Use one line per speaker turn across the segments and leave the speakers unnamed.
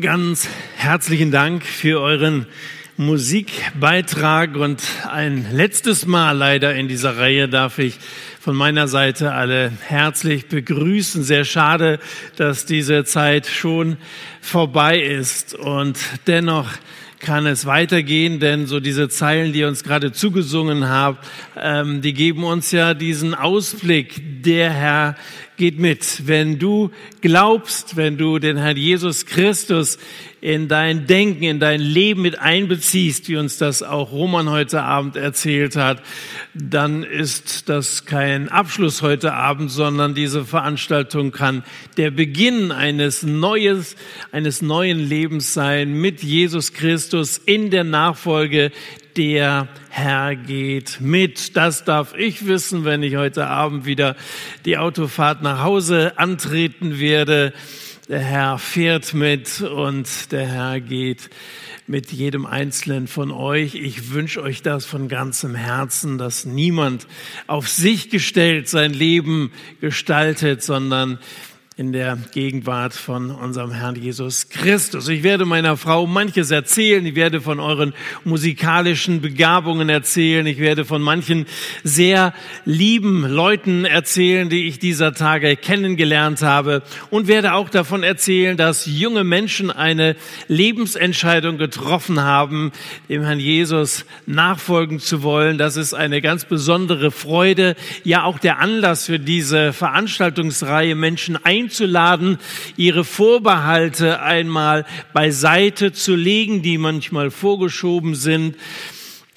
Ganz herzlichen Dank für euren Musikbeitrag und ein letztes Mal leider in dieser Reihe darf ich von meiner Seite alle herzlich begrüßen. Sehr schade, dass diese Zeit schon vorbei ist und dennoch kann es weitergehen, denn so diese Zeilen, die uns gerade zugesungen haben, ähm, die geben uns ja diesen Ausblick. Der Herr geht mit. Wenn du glaubst, wenn du den Herrn Jesus Christus in dein Denken, in dein Leben mit einbeziehst, wie uns das auch Roman heute Abend erzählt hat, dann ist das kein Abschluss heute Abend, sondern diese Veranstaltung kann der Beginn eines Neues, eines neuen Lebens sein mit Jesus Christus in der Nachfolge der Herr geht mit. Das darf ich wissen, wenn ich heute Abend wieder die Autofahrt nach Hause antreten werde. Der Herr fährt mit und der Herr geht mit jedem Einzelnen von euch. Ich wünsche euch das von ganzem Herzen, dass niemand auf sich gestellt sein Leben gestaltet, sondern in der Gegenwart von unserem Herrn Jesus Christus. Ich werde meiner Frau manches erzählen. Ich werde von euren musikalischen Begabungen erzählen. Ich werde von manchen sehr lieben Leuten erzählen, die ich dieser Tage kennengelernt habe und werde auch davon erzählen, dass junge Menschen eine Lebensentscheidung getroffen haben, dem Herrn Jesus nachfolgen zu wollen. Das ist eine ganz besondere Freude. Ja, auch der Anlass für diese Veranstaltungsreihe Menschen ein einzuladen, ihre Vorbehalte einmal beiseite zu legen, die manchmal vorgeschoben sind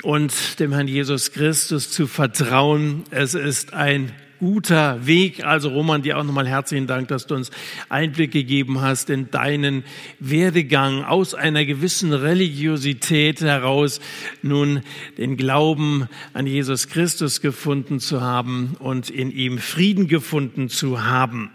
und dem Herrn Jesus Christus zu vertrauen. Es ist ein guter Weg. Also Roman, dir auch nochmal herzlichen Dank, dass du uns Einblick gegeben hast in deinen Werdegang aus einer gewissen Religiosität heraus, nun den Glauben an Jesus Christus gefunden zu haben und in ihm Frieden gefunden zu haben.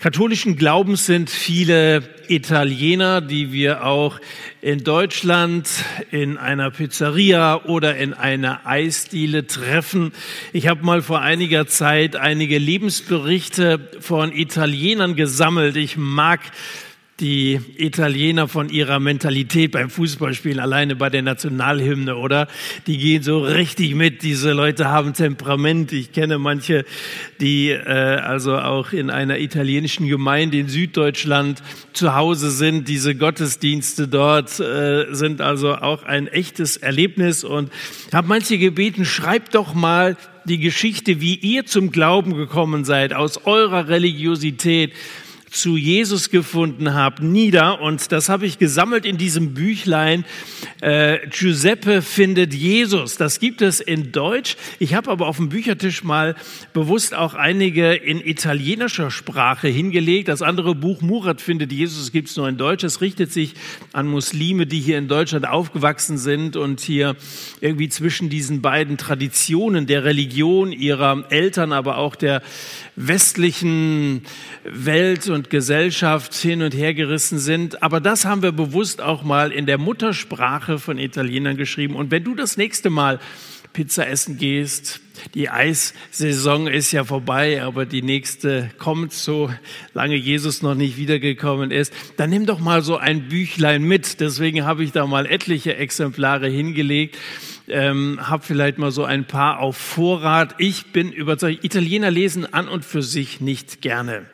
Katholischen Glaubens sind viele Italiener, die wir auch in Deutschland in einer Pizzeria oder in einer Eisdiele treffen. Ich habe mal vor einiger Zeit einige Lebensberichte von Italienern gesammelt. Ich mag die Italiener von ihrer Mentalität beim Fußballspielen, alleine bei der Nationalhymne, oder? Die gehen so richtig mit. Diese Leute haben Temperament. Ich kenne manche, die äh, also auch in einer italienischen Gemeinde in Süddeutschland zu Hause sind. Diese Gottesdienste dort äh, sind also auch ein echtes Erlebnis. Und habe manche gebeten, schreibt doch mal die Geschichte, wie ihr zum Glauben gekommen seid, aus eurer Religiosität zu Jesus gefunden habe, nieder. Und das habe ich gesammelt in diesem Büchlein. Äh, Giuseppe findet Jesus. Das gibt es in Deutsch. Ich habe aber auf dem Büchertisch mal bewusst auch einige in italienischer Sprache hingelegt. Das andere Buch Murat findet Jesus gibt es nur in Deutsch. Es richtet sich an Muslime, die hier in Deutschland aufgewachsen sind und hier irgendwie zwischen diesen beiden Traditionen der Religion ihrer Eltern, aber auch der westlichen Welt und Gesellschaft hin und her gerissen sind. Aber das haben wir bewusst auch mal in der Muttersprache von Italienern geschrieben. Und wenn du das nächste Mal Pizza essen gehst, die Eissaison ist ja vorbei, aber die nächste kommt, so lange Jesus noch nicht wiedergekommen ist. Dann nimm doch mal so ein Büchlein mit. Deswegen habe ich da mal etliche Exemplare hingelegt ähm, habe vielleicht mal so ein paar auf Vorrat. Ich bin überzeugt, Italiener lesen an und für sich nicht gerne.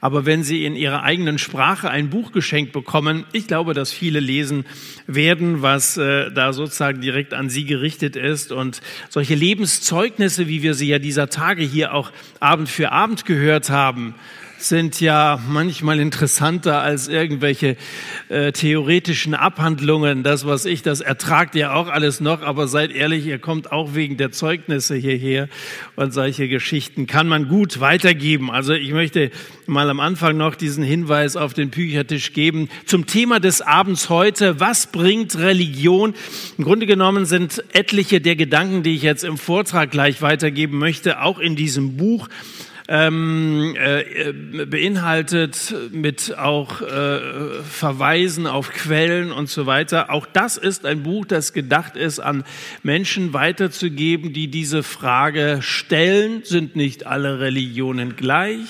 Aber wenn sie in ihrer eigenen Sprache ein Buch geschenkt bekommen, ich glaube, dass viele lesen werden, was äh, da sozusagen direkt an sie gerichtet ist. Und solche Lebenszeugnisse, wie wir sie ja dieser Tage hier auch Abend für Abend gehört haben, sind ja manchmal interessanter als irgendwelche äh, theoretischen Abhandlungen. Das, was ich, das ertragt ihr auch alles noch, aber seid ehrlich, ihr kommt auch wegen der Zeugnisse hierher und solche Geschichten kann man gut weitergeben. Also ich möchte mal am Anfang noch diesen Hinweis auf den Büchertisch geben zum Thema des Abends heute. Was bringt Religion? Im Grunde genommen sind etliche der Gedanken, die ich jetzt im Vortrag gleich weitergeben möchte, auch in diesem Buch ähm, äh, beinhaltet mit auch äh, Verweisen auf Quellen und so weiter. Auch das ist ein Buch, das gedacht ist, an Menschen weiterzugeben, die diese Frage stellen. Sind nicht alle Religionen gleich?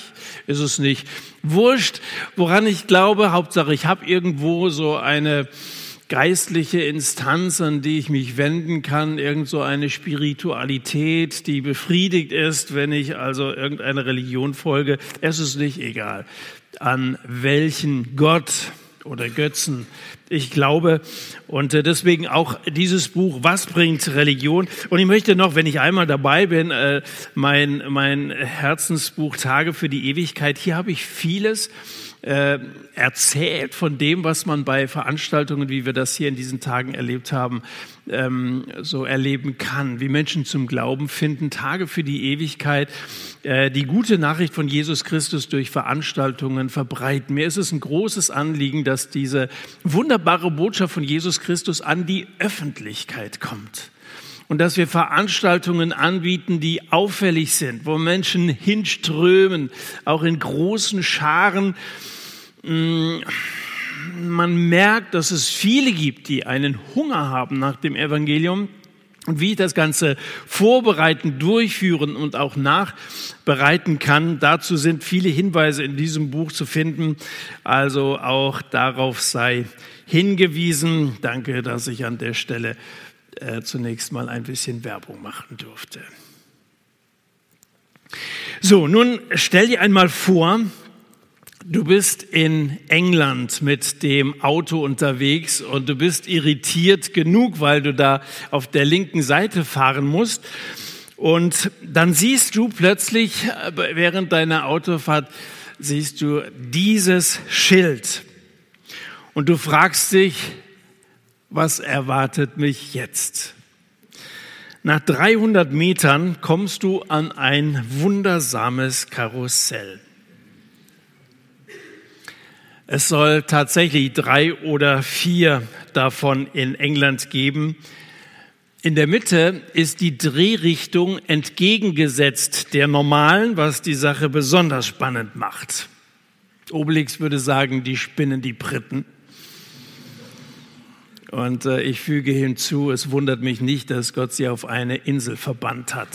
Ist es nicht wurscht, woran ich glaube? Hauptsache, ich habe irgendwo so eine geistliche Instanz, an die ich mich wenden kann, irgend so eine Spiritualität, die befriedigt ist, wenn ich also irgendeine Religion folge. Es ist nicht egal, an welchen Gott oder Götzen ich glaube. Und äh, deswegen auch dieses Buch, Was bringt Religion? Und ich möchte noch, wenn ich einmal dabei bin, äh, mein, mein Herzensbuch Tage für die Ewigkeit, hier habe ich vieles äh, erzählt von dem, was man bei Veranstaltungen, wie wir das hier in diesen Tagen erlebt haben, ähm, so erleben kann, wie Menschen zum Glauben finden, Tage für die Ewigkeit, äh, die gute Nachricht von Jesus Christus durch Veranstaltungen verbreiten. Mir ist es ein großes Anliegen, dass diese wunderbare Botschaft von Jesus Christus an die Öffentlichkeit kommt und dass wir Veranstaltungen anbieten, die auffällig sind, wo Menschen hinströmen, auch in großen Scharen. Mm, man merkt, dass es viele gibt, die einen Hunger haben nach dem Evangelium. Und wie ich das Ganze vorbereiten, durchführen und auch nachbereiten kann, dazu sind viele Hinweise in diesem Buch zu finden. Also auch darauf sei hingewiesen. Danke, dass ich an der Stelle äh, zunächst mal ein bisschen Werbung machen durfte. So, nun stell dir einmal vor, du bist in England mit dem Auto unterwegs und du bist irritiert genug, weil du da auf der linken Seite fahren musst. Und dann siehst du plötzlich äh, während deiner Autofahrt, siehst du dieses Schild. Und du fragst dich, was erwartet mich jetzt? Nach 300 Metern kommst du an ein wundersames Karussell. Es soll tatsächlich drei oder vier davon in England geben. In der Mitte ist die Drehrichtung entgegengesetzt der normalen, was die Sache besonders spannend macht. Obelix würde sagen, die spinnen die Briten. Und äh, ich füge hinzu, es wundert mich nicht, dass Gott sie auf eine Insel verbannt hat.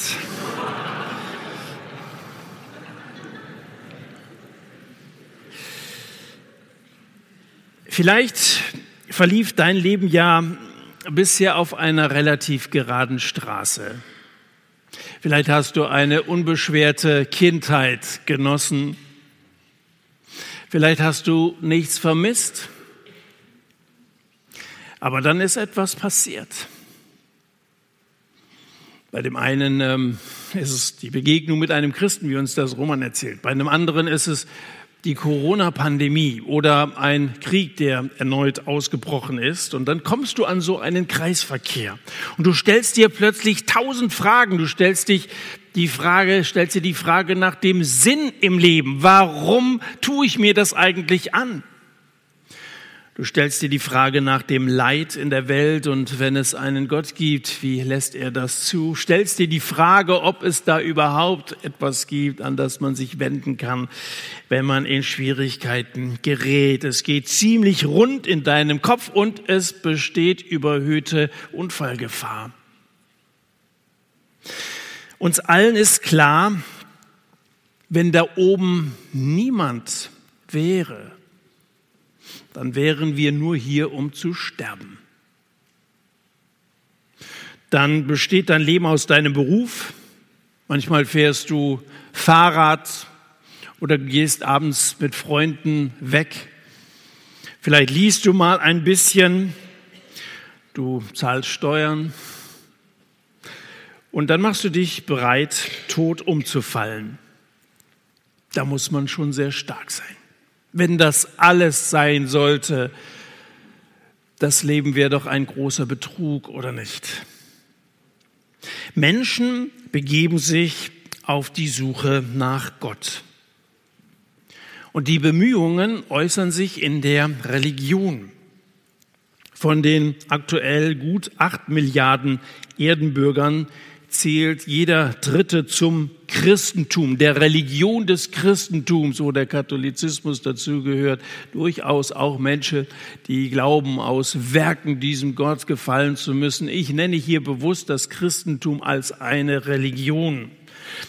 Vielleicht verlief dein Leben ja bisher auf einer relativ geraden Straße. Vielleicht hast du eine unbeschwerte Kindheit genossen. Vielleicht hast du nichts vermisst. Aber dann ist etwas passiert. Bei dem einen ähm, ist es die Begegnung mit einem Christen, wie uns das Roman erzählt. Bei einem anderen ist es die Corona-Pandemie oder ein Krieg, der erneut ausgebrochen ist. Und dann kommst du an so einen Kreisverkehr und du stellst dir plötzlich tausend Fragen. Du stellst dich die Frage, stellst dir die Frage nach dem Sinn im Leben. Warum tue ich mir das eigentlich an? Du stellst dir die Frage nach dem Leid in der Welt und wenn es einen Gott gibt, wie lässt er das zu? Stellst dir die Frage, ob es da überhaupt etwas gibt, an das man sich wenden kann, wenn man in Schwierigkeiten gerät. Es geht ziemlich rund in deinem Kopf und es besteht überhöhte Unfallgefahr. Uns allen ist klar, wenn da oben niemand wäre, dann wären wir nur hier, um zu sterben. Dann besteht dein Leben aus deinem Beruf. Manchmal fährst du Fahrrad oder gehst abends mit Freunden weg. Vielleicht liest du mal ein bisschen. Du zahlst Steuern. Und dann machst du dich bereit, tot umzufallen. Da muss man schon sehr stark sein wenn das alles sein sollte, das Leben wäre doch ein großer Betrug, oder nicht? Menschen begeben sich auf die Suche nach Gott. Und die Bemühungen äußern sich in der Religion. Von den aktuell gut acht Milliarden Erdenbürgern zählt jeder Dritte zum Christentum, der Religion des Christentums, wo der Katholizismus dazugehört, durchaus auch Menschen, die glauben, aus Werken diesem Gott gefallen zu müssen. Ich nenne hier bewusst das Christentum als eine Religion.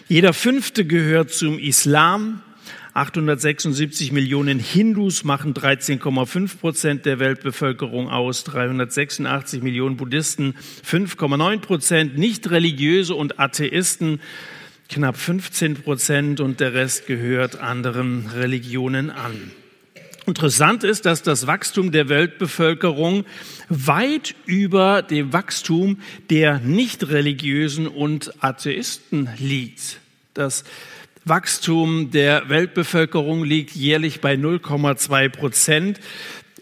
Jeder Fünfte gehört zum Islam, 876 Millionen Hindus machen 13,5 Prozent der Weltbevölkerung aus, 386 Millionen Buddhisten 5,9 Prozent, nicht religiöse und Atheisten knapp 15 Prozent und der Rest gehört anderen Religionen an. Interessant ist, dass das Wachstum der Weltbevölkerung weit über dem Wachstum der nicht religiösen und Atheisten liegt. Das Wachstum der Weltbevölkerung liegt jährlich bei 0,2 Prozent.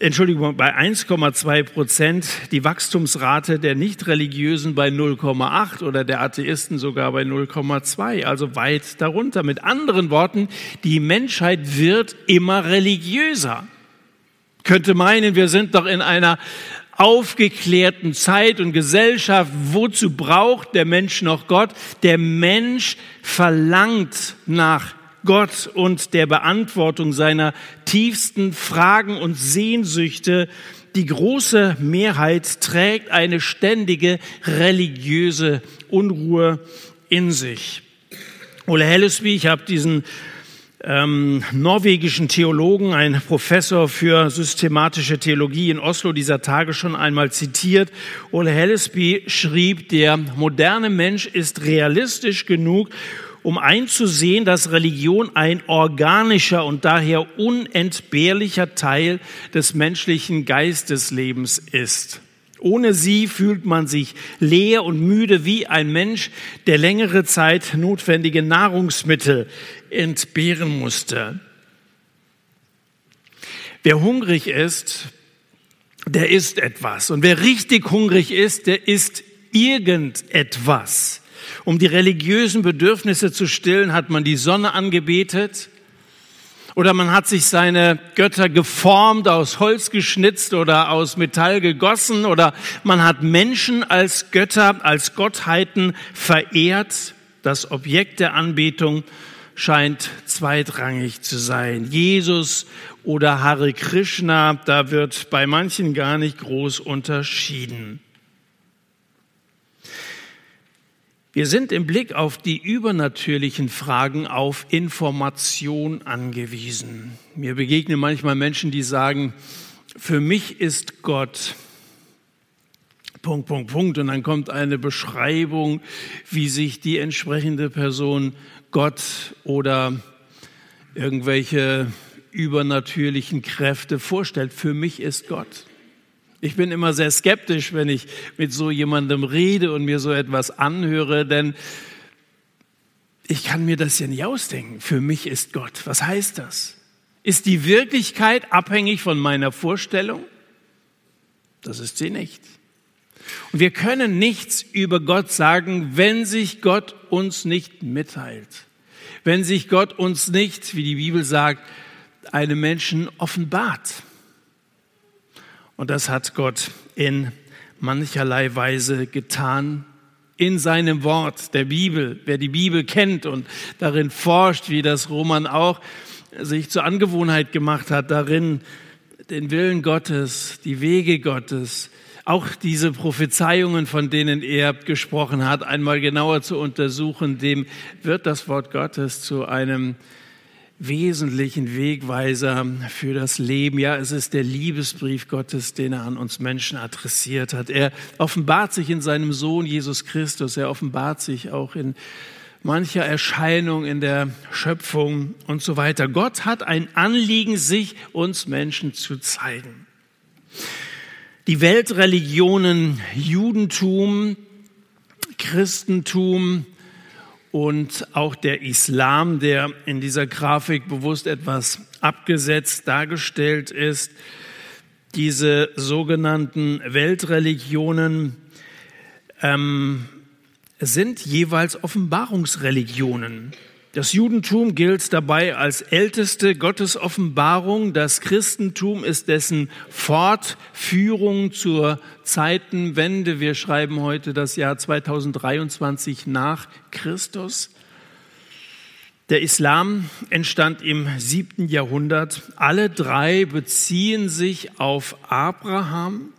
Entschuldigung, bei 1,2 Prozent, die Wachstumsrate der Nicht-Religiösen bei 0,8 oder der Atheisten sogar bei 0,2, also weit darunter. Mit anderen Worten, die Menschheit wird immer religiöser. Könnte meinen, wir sind doch in einer aufgeklärten Zeit und Gesellschaft, wozu braucht der Mensch noch Gott? Der Mensch verlangt nach Gott und der Beantwortung seiner tiefsten Fragen und Sehnsüchte. Die große Mehrheit trägt eine ständige religiöse Unruhe in sich. Ole Hellesby, ich habe diesen ähm, norwegischen Theologen, ein Professor für systematische Theologie in Oslo dieser Tage schon einmal zitiert. Ole Hellesby schrieb, der moderne Mensch ist realistisch genug, um einzusehen, dass Religion ein organischer und daher unentbehrlicher Teil des menschlichen Geisteslebens ist. Ohne sie fühlt man sich leer und müde wie ein Mensch, der längere Zeit notwendige Nahrungsmittel entbehren musste. Wer hungrig ist, der isst etwas. Und wer richtig hungrig ist, der isst irgendetwas. Um die religiösen Bedürfnisse zu stillen, hat man die Sonne angebetet, oder man hat sich seine Götter geformt, aus Holz geschnitzt oder aus Metall gegossen. Oder man hat Menschen als Götter, als Gottheiten verehrt. Das Objekt der Anbetung scheint zweitrangig zu sein. Jesus oder Hare Krishna, da wird bei manchen gar nicht groß unterschieden. Wir sind im Blick auf die übernatürlichen Fragen auf Information angewiesen. Mir begegnen manchmal Menschen, die sagen, für mich ist Gott Punkt, Punkt, Punkt. Und dann kommt eine Beschreibung, wie sich die entsprechende Person Gott oder irgendwelche übernatürlichen Kräfte vorstellt. Für mich ist Gott. Ich bin immer sehr skeptisch, wenn ich mit so jemandem rede und mir so etwas anhöre, denn ich kann mir das ja nicht ausdenken. Für mich ist Gott. Was heißt das? Ist die Wirklichkeit abhängig von meiner Vorstellung? Das ist sie nicht. Und wir können nichts über Gott sagen, wenn sich Gott uns nicht mitteilt. Wenn sich Gott uns nicht, wie die Bibel sagt, einem Menschen offenbart. Und das hat Gott in mancherlei Weise getan in seinem Wort, der Bibel. Wer die Bibel kennt und darin forscht, wie das Roman auch sich zur Angewohnheit gemacht hat, darin den Willen Gottes, die Wege Gottes, auch diese Prophezeiungen, von denen er gesprochen hat, einmal genauer zu untersuchen, dem wird das Wort Gottes zu einem wesentlichen Wegweiser für das Leben. Ja, es ist der Liebesbrief Gottes, den er an uns Menschen adressiert hat. Er offenbart sich in seinem Sohn Jesus Christus. Er offenbart sich auch in mancher Erscheinung in der Schöpfung und so weiter. Gott hat ein Anliegen, sich uns Menschen zu zeigen. Die Weltreligionen Judentum, Christentum, und auch der Islam, der in dieser Grafik bewusst etwas abgesetzt dargestellt ist. Diese sogenannten Weltreligionen ähm, sind jeweils Offenbarungsreligionen. Das Judentum gilt dabei als älteste Gottesoffenbarung. Das Christentum ist dessen Fortführung zur Zeitenwende. Wir schreiben heute das Jahr 2023 nach Christus. Der Islam entstand im siebten Jahrhundert. Alle drei beziehen sich auf Abraham.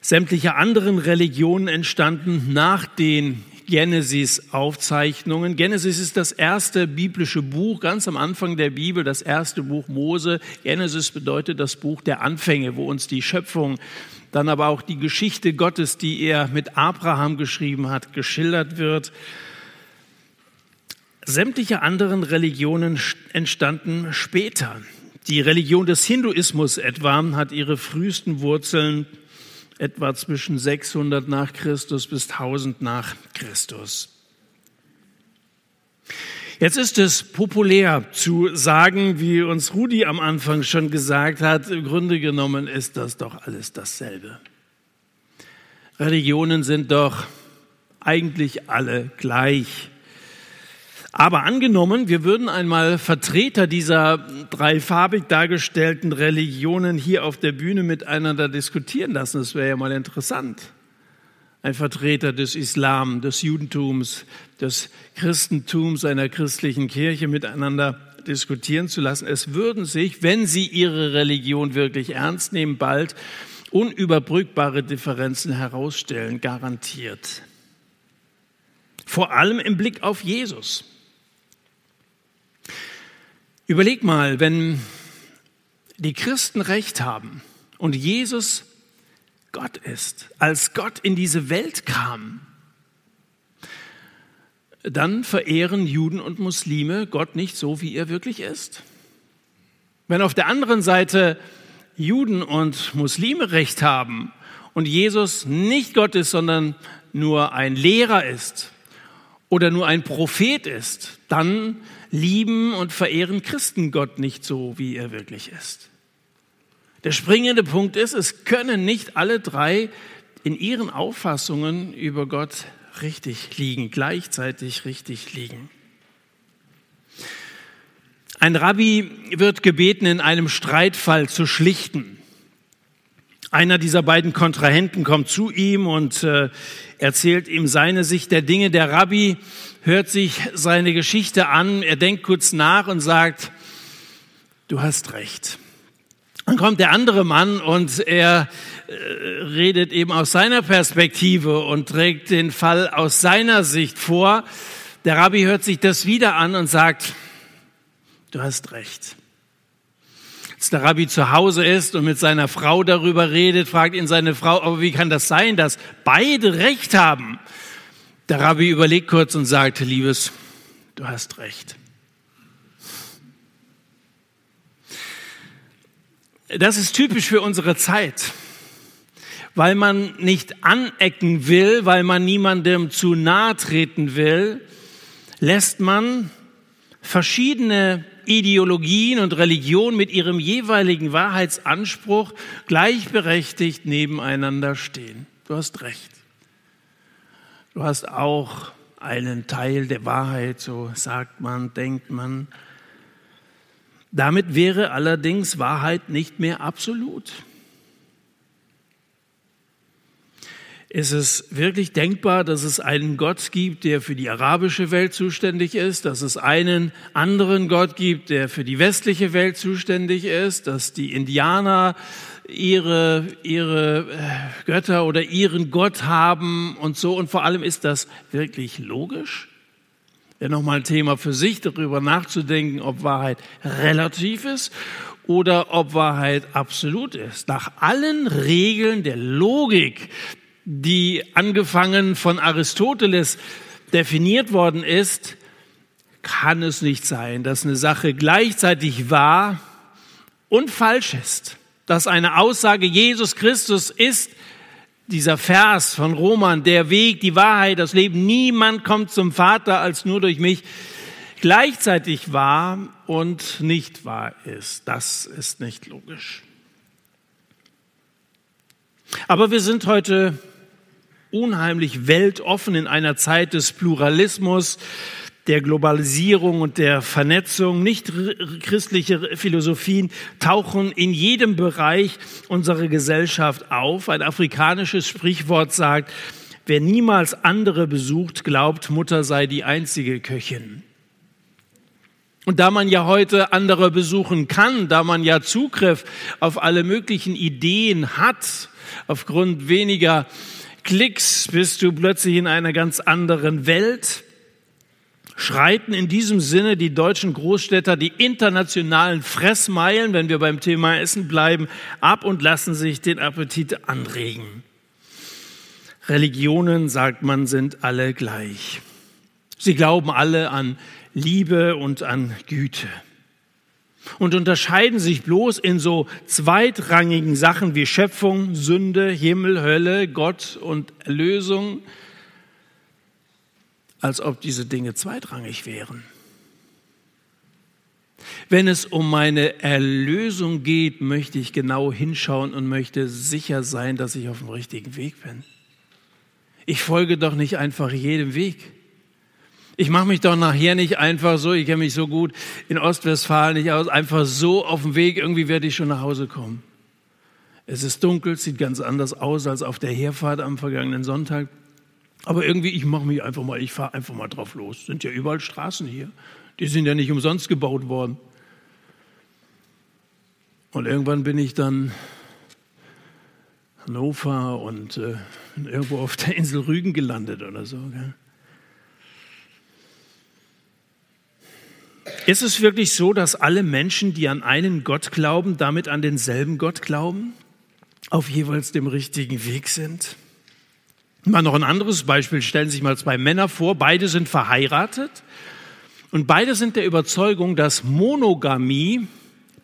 Sämtliche anderen Religionen entstanden nach den Genesis-Aufzeichnungen. Genesis ist das erste biblische Buch, ganz am Anfang der Bibel, das erste Buch Mose. Genesis bedeutet das Buch der Anfänge, wo uns die Schöpfung, dann aber auch die Geschichte Gottes, die er mit Abraham geschrieben hat, geschildert wird. Sämtliche anderen Religionen entstanden später. Die Religion des Hinduismus etwa hat ihre frühesten Wurzeln etwa zwischen 600 nach Christus bis 1000 nach Christus. Jetzt ist es populär zu sagen, wie uns Rudi am Anfang schon gesagt hat, im Grunde genommen ist das doch alles dasselbe. Religionen sind doch eigentlich alle gleich. Aber angenommen, wir würden einmal Vertreter dieser dreifarbig dargestellten Religionen hier auf der Bühne miteinander diskutieren lassen, das wäre ja mal interessant. Ein Vertreter des Islam, des Judentums, des Christentums, einer christlichen Kirche miteinander diskutieren zu lassen. Es würden sich, wenn sie ihre Religion wirklich ernst nehmen, bald unüberbrückbare Differenzen herausstellen, garantiert. Vor allem im Blick auf Jesus. Überleg mal, wenn die Christen recht haben und Jesus Gott ist, als Gott in diese Welt kam, dann verehren Juden und Muslime Gott nicht so, wie er wirklich ist. Wenn auf der anderen Seite Juden und Muslime recht haben und Jesus nicht Gott ist, sondern nur ein Lehrer ist oder nur ein Prophet ist, dann lieben und verehren Christen Gott nicht so, wie er wirklich ist. Der springende Punkt ist, es können nicht alle drei in ihren Auffassungen über Gott richtig liegen, gleichzeitig richtig liegen. Ein Rabbi wird gebeten, in einem Streitfall zu schlichten. Einer dieser beiden Kontrahenten kommt zu ihm und äh, erzählt ihm seine Sicht der Dinge. Der Rabbi hört sich seine Geschichte an, er denkt kurz nach und sagt, du hast recht. Dann kommt der andere Mann und er äh, redet eben aus seiner Perspektive und trägt den Fall aus seiner Sicht vor. Der Rabbi hört sich das wieder an und sagt, du hast recht. Als der Rabbi zu Hause ist und mit seiner Frau darüber redet, fragt ihn seine Frau, aber wie kann das sein, dass beide Recht haben? Der Rabbi überlegt kurz und sagt, Liebes, du hast recht. Das ist typisch für unsere Zeit, weil man nicht anecken will, weil man niemandem zu nahe treten will, lässt man verschiedene Ideologien und Religionen mit ihrem jeweiligen Wahrheitsanspruch gleichberechtigt nebeneinander stehen. Du hast recht. Du hast auch einen Teil der Wahrheit, so sagt man, denkt man. Damit wäre allerdings Wahrheit nicht mehr absolut. Ist es wirklich denkbar, dass es einen Gott gibt, der für die arabische Welt zuständig ist, dass es einen anderen Gott gibt, der für die westliche Welt zuständig ist, dass die Indianer ihre, ihre äh, Götter oder ihren Gott haben und so. Und vor allem ist das wirklich logisch? Wäre nochmal ein Thema für sich, darüber nachzudenken, ob Wahrheit relativ ist oder ob Wahrheit absolut ist. Nach allen Regeln der Logik, die angefangen von Aristoteles definiert worden ist, kann es nicht sein, dass eine Sache gleichzeitig wahr und falsch ist. Dass eine Aussage Jesus Christus ist dieser Vers von Roman, der Weg, die Wahrheit, das Leben, niemand kommt zum Vater als nur durch mich, gleichzeitig wahr und nicht wahr ist. Das ist nicht logisch. Aber wir sind heute unheimlich weltoffen in einer Zeit des Pluralismus, der Globalisierung und der Vernetzung. Nicht christliche Philosophien tauchen in jedem Bereich unserer Gesellschaft auf. Ein afrikanisches Sprichwort sagt, wer niemals andere besucht, glaubt, Mutter sei die einzige Köchin. Und da man ja heute andere besuchen kann, da man ja Zugriff auf alle möglichen Ideen hat, aufgrund weniger Klicks bist du plötzlich in einer ganz anderen Welt schreiten in diesem Sinne die deutschen Großstädter die internationalen Fressmeilen, wenn wir beim Thema Essen bleiben, ab und lassen sich den Appetit anregen. Religionen, sagt man, sind alle gleich. Sie glauben alle an Liebe und an Güte und unterscheiden sich bloß in so zweitrangigen Sachen wie Schöpfung, Sünde, Himmel, Hölle, Gott und Erlösung als ob diese Dinge zweitrangig wären. Wenn es um meine Erlösung geht, möchte ich genau hinschauen und möchte sicher sein, dass ich auf dem richtigen Weg bin. Ich folge doch nicht einfach jedem Weg. Ich mache mich doch nachher nicht einfach so, ich kenne mich so gut in Ostwestfalen nicht aus, einfach so auf dem Weg, irgendwie werde ich schon nach Hause kommen. Es ist dunkel, sieht ganz anders aus als auf der Herfahrt am vergangenen Sonntag. Aber irgendwie, ich mache mich einfach mal, ich fahre einfach mal drauf los. Sind ja überall Straßen hier. Die sind ja nicht umsonst gebaut worden. Und irgendwann bin ich dann Hannover und äh, irgendwo auf der Insel Rügen gelandet oder so. Gell? Ist es wirklich so, dass alle Menschen, die an einen Gott glauben, damit an denselben Gott glauben, auf jeweils dem richtigen Weg sind? Mal noch ein anderes Beispiel. Stellen Sie sich mal zwei Männer vor. Beide sind verheiratet und beide sind der Überzeugung, dass Monogamie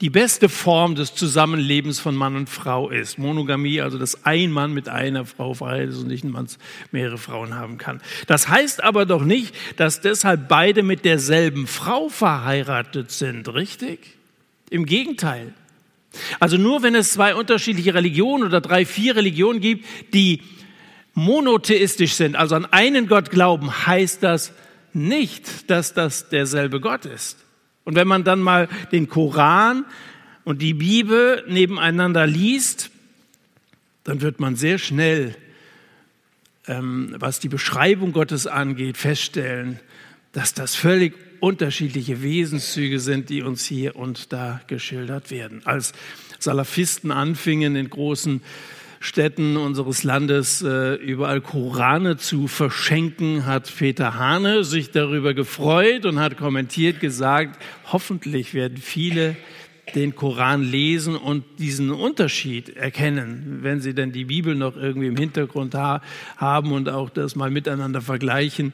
die beste Form des Zusammenlebens von Mann und Frau ist. Monogamie, also dass ein Mann mit einer Frau verheiratet ist und nicht ein Mann mehrere Frauen haben kann. Das heißt aber doch nicht, dass deshalb beide mit derselben Frau verheiratet sind, richtig? Im Gegenteil. Also nur wenn es zwei unterschiedliche Religionen oder drei, vier Religionen gibt, die monotheistisch sind, also an einen Gott glauben, heißt das nicht, dass das derselbe Gott ist. Und wenn man dann mal den Koran und die Bibel nebeneinander liest, dann wird man sehr schnell, ähm, was die Beschreibung Gottes angeht, feststellen, dass das völlig unterschiedliche Wesenszüge sind, die uns hier und da geschildert werden. Als Salafisten anfingen in großen Städten unseres Landes äh, überall Korane zu verschenken, hat Peter Hane sich darüber gefreut und hat kommentiert gesagt, hoffentlich werden viele den Koran lesen und diesen Unterschied erkennen, wenn sie denn die Bibel noch irgendwie im Hintergrund ha haben und auch das mal miteinander vergleichen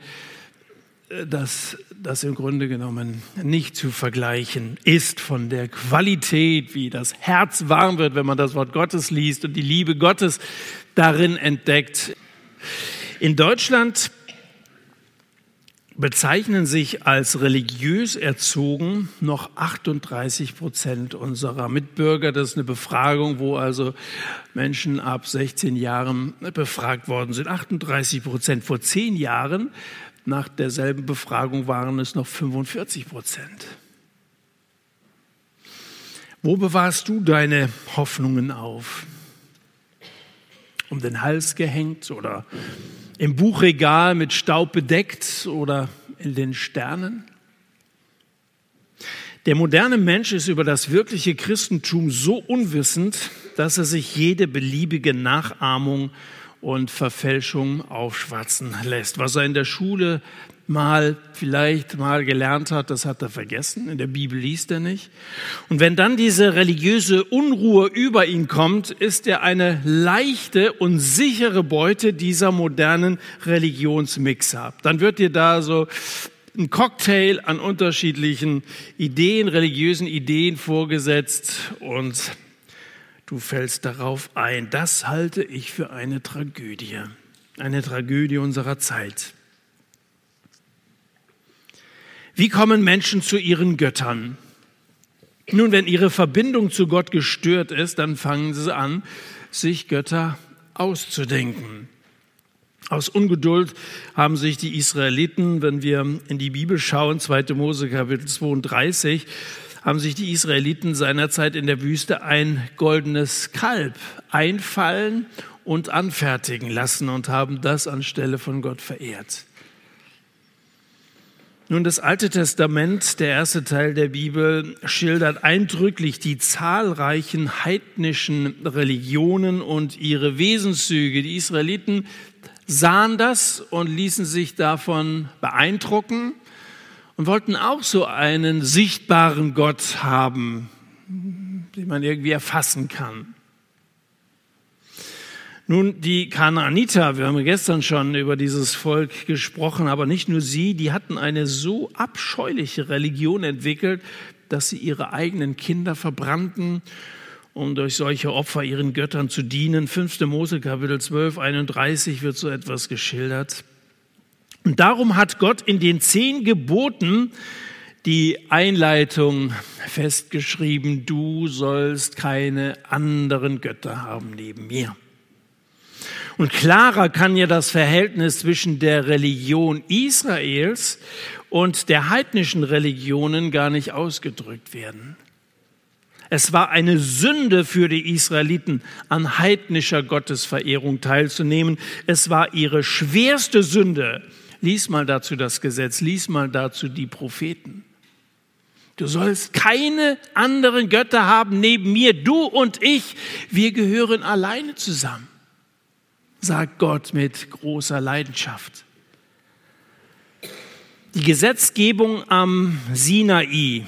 dass das im Grunde genommen nicht zu vergleichen ist von der Qualität, wie das Herz warm wird, wenn man das Wort Gottes liest und die Liebe Gottes darin entdeckt. In Deutschland bezeichnen sich als religiös erzogen noch 38 Prozent unserer Mitbürger. Das ist eine Befragung, wo also Menschen ab 16 Jahren befragt worden sind. 38 Prozent. Vor zehn Jahren nach derselben Befragung waren es noch 45 Prozent. Wo bewahrst du deine Hoffnungen auf? Um den Hals gehängt oder im Buchregal mit Staub bedeckt oder in den Sternen? Der moderne Mensch ist über das wirkliche Christentum so unwissend, dass er sich jede beliebige Nachahmung und Verfälschung aufschwatzen lässt. Was er in der Schule mal vielleicht mal gelernt hat, das hat er vergessen. In der Bibel liest er nicht. Und wenn dann diese religiöse Unruhe über ihn kommt, ist er eine leichte und sichere Beute dieser modernen Religionsmixer. Dann wird dir da so ein Cocktail an unterschiedlichen Ideen, religiösen Ideen vorgesetzt und du fällst darauf ein. Das halte ich für eine Tragödie, eine Tragödie unserer Zeit. Wie kommen Menschen zu ihren Göttern? Nun, wenn ihre Verbindung zu Gott gestört ist, dann fangen sie an, sich Götter auszudenken. Aus Ungeduld haben sich die Israeliten, wenn wir in die Bibel schauen, 2. Mose Kapitel 32, haben sich die Israeliten seinerzeit in der Wüste ein goldenes Kalb einfallen und anfertigen lassen und haben das anstelle von Gott verehrt. Nun, das Alte Testament, der erste Teil der Bibel, schildert eindrücklich die zahlreichen heidnischen Religionen und ihre Wesenszüge. Die Israeliten sahen das und ließen sich davon beeindrucken und wollten auch so einen sichtbaren Gott haben, den man irgendwie erfassen kann. Nun, die Kanaaniter, wir haben gestern schon über dieses Volk gesprochen, aber nicht nur sie, die hatten eine so abscheuliche Religion entwickelt, dass sie ihre eigenen Kinder verbrannten um durch solche Opfer ihren Göttern zu dienen. 5. Mose Kapitel 12, 31 wird so etwas geschildert. Und darum hat Gott in den zehn Geboten die Einleitung festgeschrieben, du sollst keine anderen Götter haben neben mir. Und klarer kann ja das Verhältnis zwischen der Religion Israels und der heidnischen Religionen gar nicht ausgedrückt werden. Es war eine Sünde für die Israeliten, an heidnischer Gottesverehrung teilzunehmen. Es war ihre schwerste Sünde. Lies mal dazu das Gesetz, lies mal dazu die Propheten. Du sollst keine anderen Götter haben neben mir, du und ich, wir gehören alleine zusammen, sagt Gott mit großer Leidenschaft. Die Gesetzgebung am Sinai,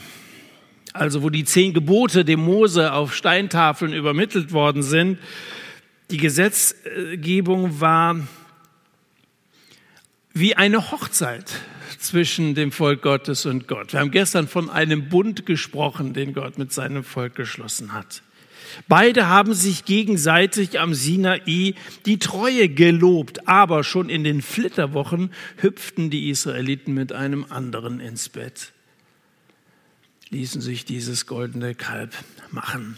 also wo die zehn Gebote dem Mose auf Steintafeln übermittelt worden sind. Die Gesetzgebung war wie eine Hochzeit zwischen dem Volk Gottes und Gott. Wir haben gestern von einem Bund gesprochen, den Gott mit seinem Volk geschlossen hat. Beide haben sich gegenseitig am Sinai die Treue gelobt, aber schon in den Flitterwochen hüpften die Israeliten mit einem anderen ins Bett ließen sich dieses goldene Kalb machen.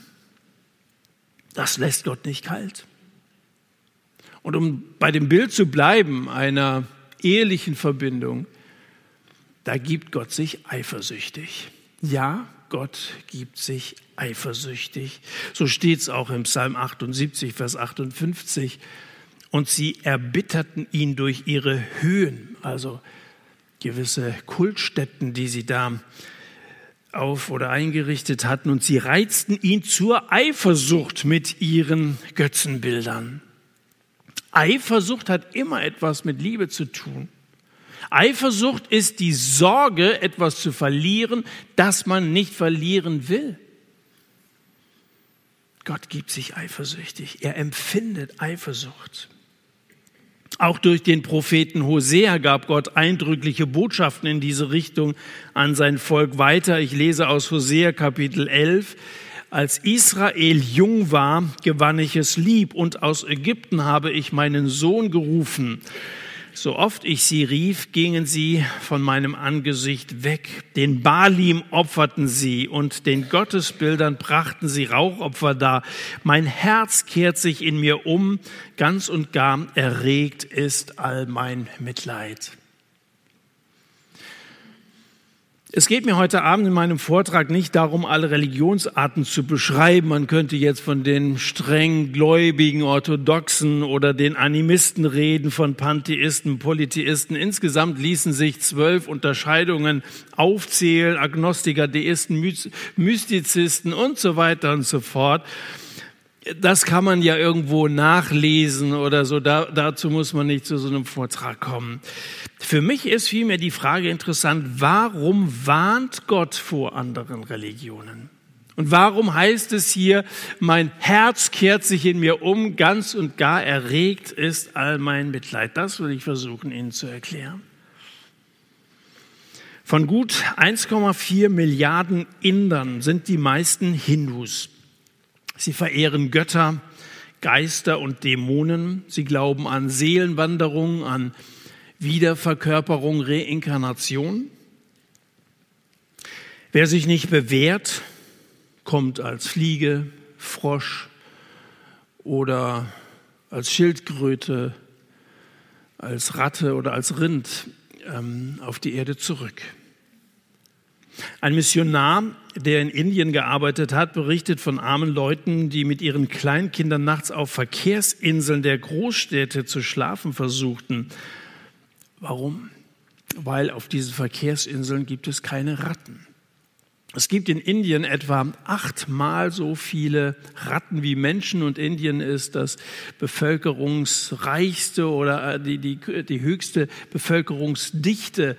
Das lässt Gott nicht kalt. Und um bei dem Bild zu bleiben, einer ehelichen Verbindung, da gibt Gott sich eifersüchtig. Ja, Gott gibt sich eifersüchtig. So steht es auch im Psalm 78, Vers 58. Und sie erbitterten ihn durch ihre Höhen, also gewisse Kultstätten, die sie da auf oder eingerichtet hatten und sie reizten ihn zur Eifersucht mit ihren Götzenbildern. Eifersucht hat immer etwas mit Liebe zu tun. Eifersucht ist die Sorge, etwas zu verlieren, das man nicht verlieren will. Gott gibt sich eifersüchtig. Er empfindet Eifersucht. Auch durch den Propheten Hosea gab Gott eindrückliche Botschaften in diese Richtung an sein Volk weiter. Ich lese aus Hosea Kapitel 11. Als Israel jung war, gewann ich es lieb und aus Ägypten habe ich meinen Sohn gerufen. So oft ich sie rief, gingen sie von meinem Angesicht weg. Den Balim opferten sie und den Gottesbildern brachten sie Rauchopfer dar. Mein Herz kehrt sich in mir um, ganz und gar erregt ist all mein Mitleid. Es geht mir heute Abend in meinem Vortrag nicht darum, alle Religionsarten zu beschreiben. Man könnte jetzt von den streng gläubigen Orthodoxen oder den Animisten reden, von Pantheisten, Polytheisten. Insgesamt ließen sich zwölf Unterscheidungen aufzählen, Agnostiker, Deisten, Mystizisten und so weiter und so fort das kann man ja irgendwo nachlesen oder so. Da, dazu muss man nicht zu so einem Vortrag kommen. Für mich ist vielmehr die Frage interessant, warum warnt Gott vor anderen Religionen? Und warum heißt es hier, mein Herz kehrt sich in mir um, ganz und gar erregt ist all mein Mitleid? Das will ich versuchen Ihnen zu erklären. Von gut 1,4 Milliarden Indern sind die meisten Hindus. Sie verehren Götter, Geister und Dämonen. Sie glauben an Seelenwanderung, an Wiederverkörperung, Reinkarnation. Wer sich nicht bewährt, kommt als Fliege, Frosch oder als Schildkröte als Ratte oder als Rind ähm, auf die Erde zurück. Ein Missionar, der in Indien gearbeitet hat, berichtet von armen Leuten, die mit ihren Kleinkindern nachts auf Verkehrsinseln der Großstädte zu schlafen versuchten. Warum? Weil auf diesen Verkehrsinseln gibt es keine Ratten. Es gibt in Indien etwa achtmal so viele Ratten wie Menschen und Indien ist das bevölkerungsreichste oder äh, die, die, die höchste Bevölkerungsdichte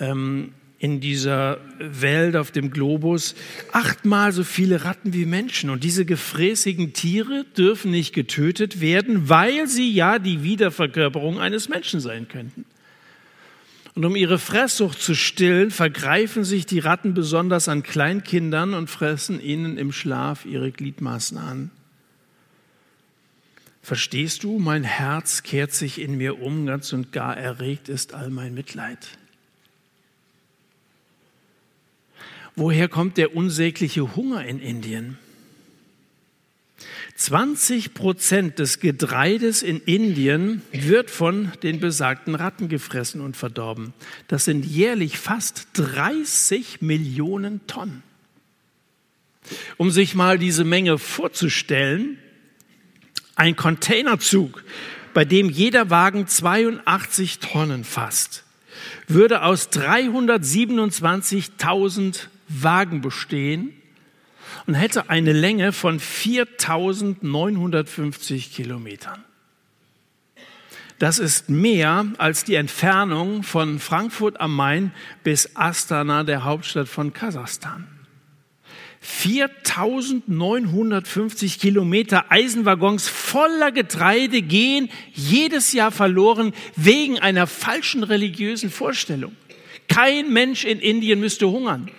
ähm, in dieser Welt auf dem Globus. Achtmal so viele Ratten wie Menschen. Und diese gefräßigen Tiere dürfen nicht getötet werden, weil sie ja die Wiederverkörperung eines Menschen sein könnten. Und um ihre Fresssucht zu stillen, vergreifen sich die Ratten besonders an Kleinkindern und fressen ihnen im Schlaf ihre Gliedmaßen an. Verstehst du, mein Herz kehrt sich in mir um, ganz und gar erregt ist all mein Mitleid. Woher kommt der unsägliche Hunger in Indien? 20 Prozent des Getreides in Indien wird von den besagten Ratten gefressen und verdorben. Das sind jährlich fast 30 Millionen Tonnen. Um sich mal diese Menge vorzustellen, ein Containerzug, bei dem jeder Wagen 82 Tonnen fasst, würde aus 327.000 Wagen bestehen und hätte eine Länge von 4950 Kilometern. Das ist mehr als die Entfernung von Frankfurt am Main bis Astana, der Hauptstadt von Kasachstan. 4950 Kilometer Eisenwaggons voller Getreide gehen jedes Jahr verloren wegen einer falschen religiösen Vorstellung. Kein Mensch in Indien müsste hungern.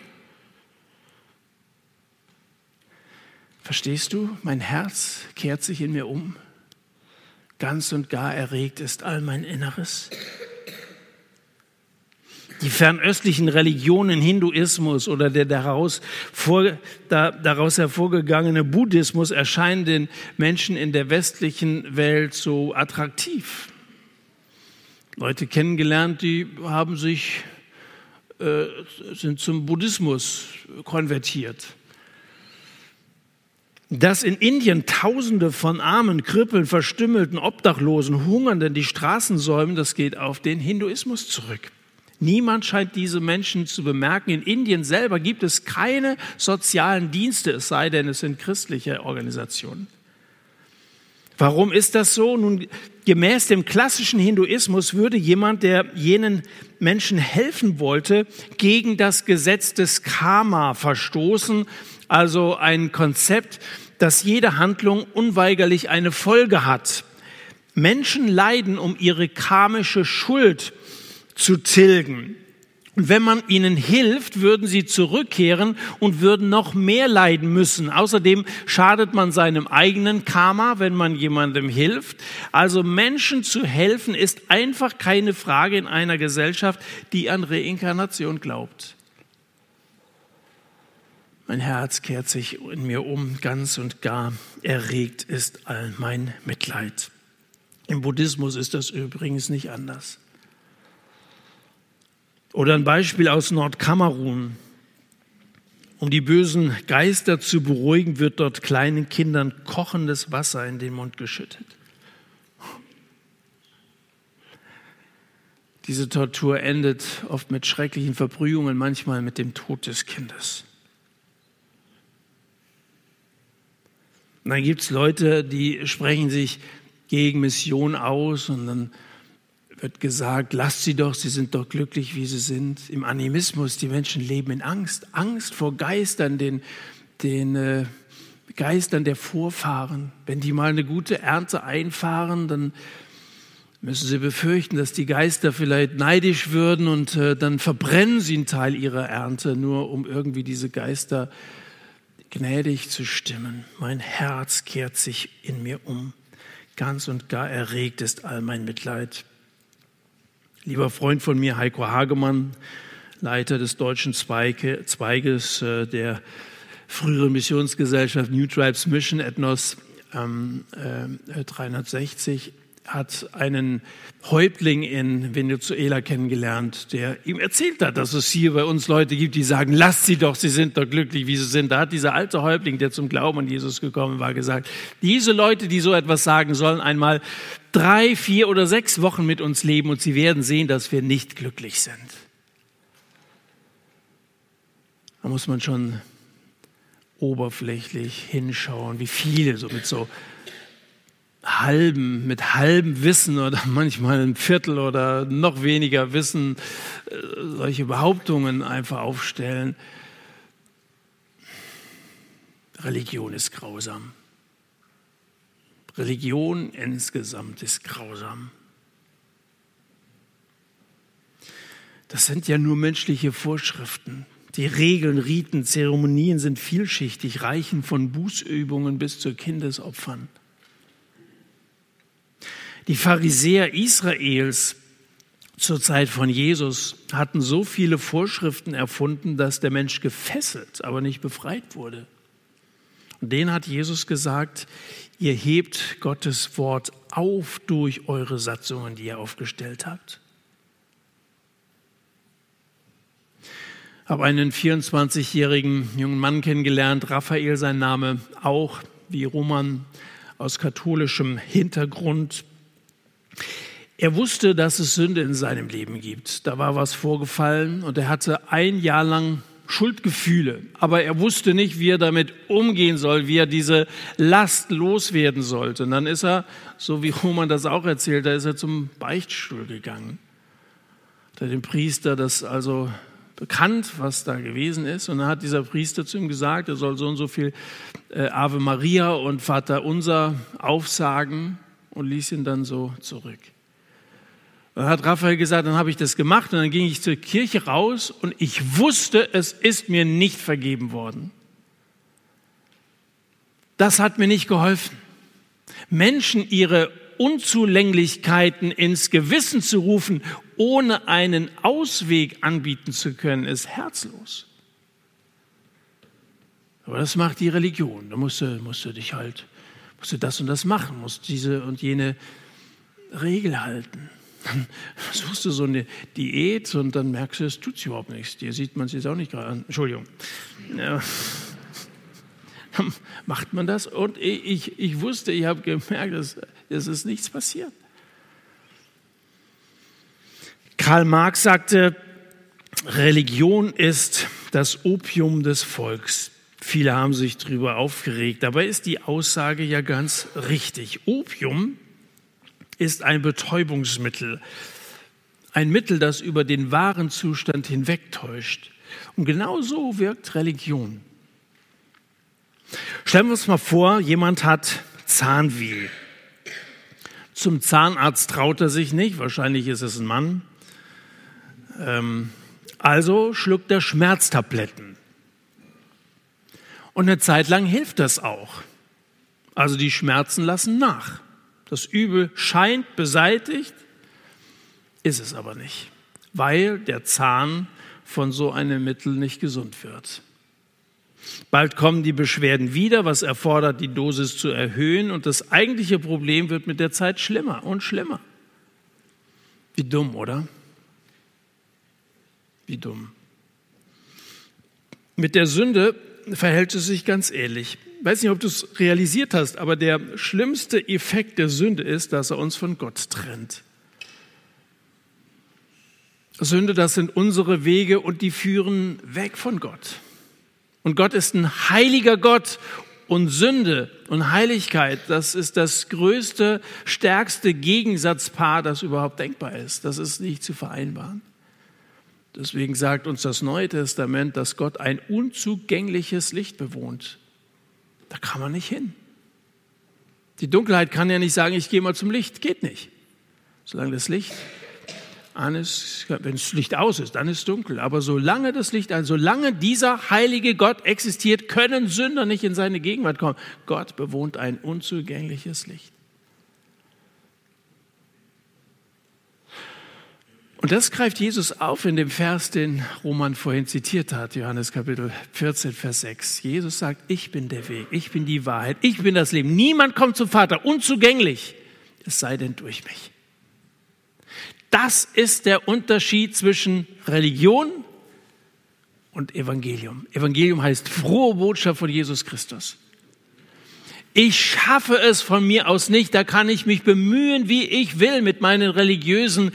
Verstehst du? Mein Herz kehrt sich in mir um. Ganz und gar erregt ist all mein Inneres. Die fernöstlichen Religionen, Hinduismus oder der daraus, vor, da, daraus hervorgegangene Buddhismus erscheinen den Menschen in der westlichen Welt so attraktiv. Leute kennengelernt, die haben sich, äh, sind zum Buddhismus konvertiert. Dass in Indien Tausende von Armen, Krüppeln, Verstümmelten, Obdachlosen, Hungernden die Straßen säumen, das geht auf den Hinduismus zurück. Niemand scheint diese Menschen zu bemerken. In Indien selber gibt es keine sozialen Dienste, es sei denn, es sind christliche Organisationen. Warum ist das so? Nun, gemäß dem klassischen Hinduismus würde jemand, der jenen Menschen helfen wollte, gegen das Gesetz des Karma verstoßen, also ein Konzept, dass jede Handlung unweigerlich eine Folge hat. Menschen leiden, um ihre karmische Schuld zu tilgen. Und wenn man ihnen hilft, würden sie zurückkehren und würden noch mehr leiden müssen. Außerdem schadet man seinem eigenen Karma, wenn man jemandem hilft. Also Menschen zu helfen ist einfach keine Frage in einer Gesellschaft, die an Reinkarnation glaubt. Mein Herz kehrt sich in mir um, ganz und gar erregt ist all mein Mitleid. Im Buddhismus ist das übrigens nicht anders. Oder ein Beispiel aus Nordkamerun. Um die bösen Geister zu beruhigen, wird dort kleinen Kindern kochendes Wasser in den Mund geschüttet. Diese Tortur endet oft mit schrecklichen Verbrühungen, manchmal mit dem Tod des Kindes. Und dann gibt es Leute, die sprechen sich gegen Mission aus und dann wird gesagt, lasst sie doch, sie sind doch glücklich, wie sie sind. Im Animismus, die Menschen leben in Angst, Angst vor Geistern, den, den äh, Geistern der Vorfahren. Wenn die mal eine gute Ernte einfahren, dann müssen sie befürchten, dass die Geister vielleicht neidisch würden und äh, dann verbrennen sie einen Teil ihrer Ernte, nur um irgendwie diese Geister äh, gnädig zu stimmen. Mein Herz kehrt sich in mir um. Ganz und gar erregt ist all mein Mitleid. Lieber Freund von mir, Heiko Hagemann, Leiter des deutschen Zweige, Zweiges äh, der früheren Missionsgesellschaft New Tribes Mission Ethnos ähm, äh, 360, hat einen Häuptling in Venezuela kennengelernt, der ihm erzählt hat, dass es hier bei uns Leute gibt, die sagen, lasst sie doch, sie sind doch glücklich, wie sie sind. Da hat dieser alte Häuptling, der zum Glauben an Jesus gekommen war, gesagt, diese Leute, die so etwas sagen, sollen einmal drei, vier oder sechs Wochen mit uns leben und sie werden sehen, dass wir nicht glücklich sind. Da muss man schon oberflächlich hinschauen, wie viele so mit so halben, mit halbem Wissen oder manchmal ein Viertel oder noch weniger Wissen äh, solche Behauptungen einfach aufstellen. Religion ist grausam. Religion insgesamt ist grausam. Das sind ja nur menschliche Vorschriften. Die Regeln, Riten, Zeremonien sind vielschichtig, reichen von Bußübungen bis zu Kindesopfern. Die Pharisäer Israels zur Zeit von Jesus hatten so viele Vorschriften erfunden, dass der Mensch gefesselt, aber nicht befreit wurde. Und denen hat Jesus gesagt, ihr hebt Gottes Wort auf durch eure Satzungen, die ihr aufgestellt habt. habe einen 24-jährigen jungen Mann kennengelernt, Raphael sein Name, auch wie Roman aus katholischem Hintergrund. Er wusste, dass es Sünde in seinem Leben gibt. Da war was vorgefallen und er hatte ein Jahr lang Schuldgefühle, aber er wusste nicht, wie er damit umgehen soll, wie er diese Last loswerden sollte. Und dann ist er, so wie Roman das auch erzählt, da ist er zum Beichtstuhl gegangen. Da dem Priester das also bekannt, was da gewesen ist. Und dann hat dieser Priester zu ihm gesagt, er soll so und so viel äh, Ave Maria und Vater Unser aufsagen und ließ ihn dann so zurück. Dann hat Raphael gesagt, dann habe ich das gemacht und dann ging ich zur Kirche raus und ich wusste, es ist mir nicht vergeben worden. Das hat mir nicht geholfen. Menschen ihre Unzulänglichkeiten ins Gewissen zu rufen, ohne einen Ausweg anbieten zu können, ist herzlos. Aber das macht die Religion. Da musst du, musst du dich halt, musst du das und das machen, musst diese und jene Regel halten. Dann suchst du so eine Diät und dann merkst du, es tut sich überhaupt nichts. Dir sieht man es jetzt auch nicht gerade an. Entschuldigung. Ja. Dann macht man das und ich, ich wusste, ich habe gemerkt, dass es ist nichts passiert. Karl Marx sagte, Religion ist das Opium des Volks. Viele haben sich darüber aufgeregt. Dabei ist die Aussage ja ganz richtig. Opium ist ein Betäubungsmittel, ein Mittel, das über den wahren Zustand hinwegtäuscht. Und genau so wirkt Religion. Stellen wir uns mal vor, jemand hat Zahnweh. Zum Zahnarzt traut er sich nicht, wahrscheinlich ist es ein Mann. Ähm, also schluckt er Schmerztabletten. Und eine Zeit lang hilft das auch. Also die Schmerzen lassen nach. Das Übel scheint beseitigt, ist es aber nicht, weil der Zahn von so einem Mittel nicht gesund wird. Bald kommen die Beschwerden wieder, was erfordert, die Dosis zu erhöhen und das eigentliche Problem wird mit der Zeit schlimmer und schlimmer. Wie dumm, oder? Wie dumm. Mit der Sünde verhält es sich ganz ähnlich. Ich weiß nicht, ob du es realisiert hast, aber der schlimmste Effekt der Sünde ist, dass er uns von Gott trennt. Sünde, das sind unsere Wege und die führen weg von Gott. Und Gott ist ein heiliger Gott und Sünde und Heiligkeit, das ist das größte, stärkste Gegensatzpaar, das überhaupt denkbar ist. Das ist nicht zu vereinbaren. Deswegen sagt uns das Neue Testament, dass Gott ein unzugängliches Licht bewohnt. Da kann man nicht hin. Die Dunkelheit kann ja nicht sagen, ich gehe mal zum Licht. Geht nicht. Solange das Licht an ist, wenn das Licht aus ist, dann ist es dunkel. Aber solange das Licht an, solange dieser heilige Gott existiert, können Sünder nicht in seine Gegenwart kommen. Gott bewohnt ein unzugängliches Licht. Und das greift Jesus auf in dem Vers, den Roman vorhin zitiert hat, Johannes Kapitel 14, Vers 6. Jesus sagt, ich bin der Weg, ich bin die Wahrheit, ich bin das Leben. Niemand kommt zum Vater, unzugänglich. es sei denn durch mich. Das ist der Unterschied zwischen Religion und Evangelium. Evangelium heißt frohe Botschaft von Jesus Christus. Ich schaffe es von mir aus nicht, da kann ich mich bemühen, wie ich will, mit meinen religiösen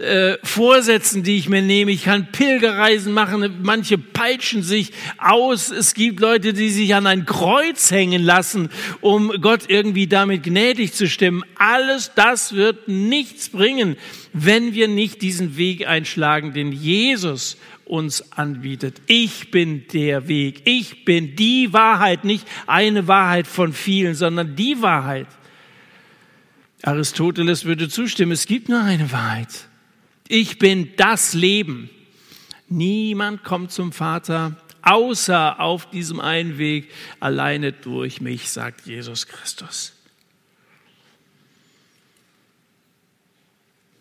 äh, Vorsätzen, die ich mir nehme. Ich kann Pilgerreisen machen, manche peitschen sich aus. Es gibt Leute, die sich an ein Kreuz hängen lassen, um Gott irgendwie damit gnädig zu stimmen. Alles das wird nichts bringen, wenn wir nicht diesen Weg einschlagen, den Jesus uns anbietet. Ich bin der Weg. Ich bin die Wahrheit, nicht eine Wahrheit von vielen, sondern die Wahrheit. Aristoteles würde zustimmen, es gibt nur eine Wahrheit. Ich bin das Leben. Niemand kommt zum Vater außer auf diesem einen Weg, alleine durch mich, sagt Jesus Christus.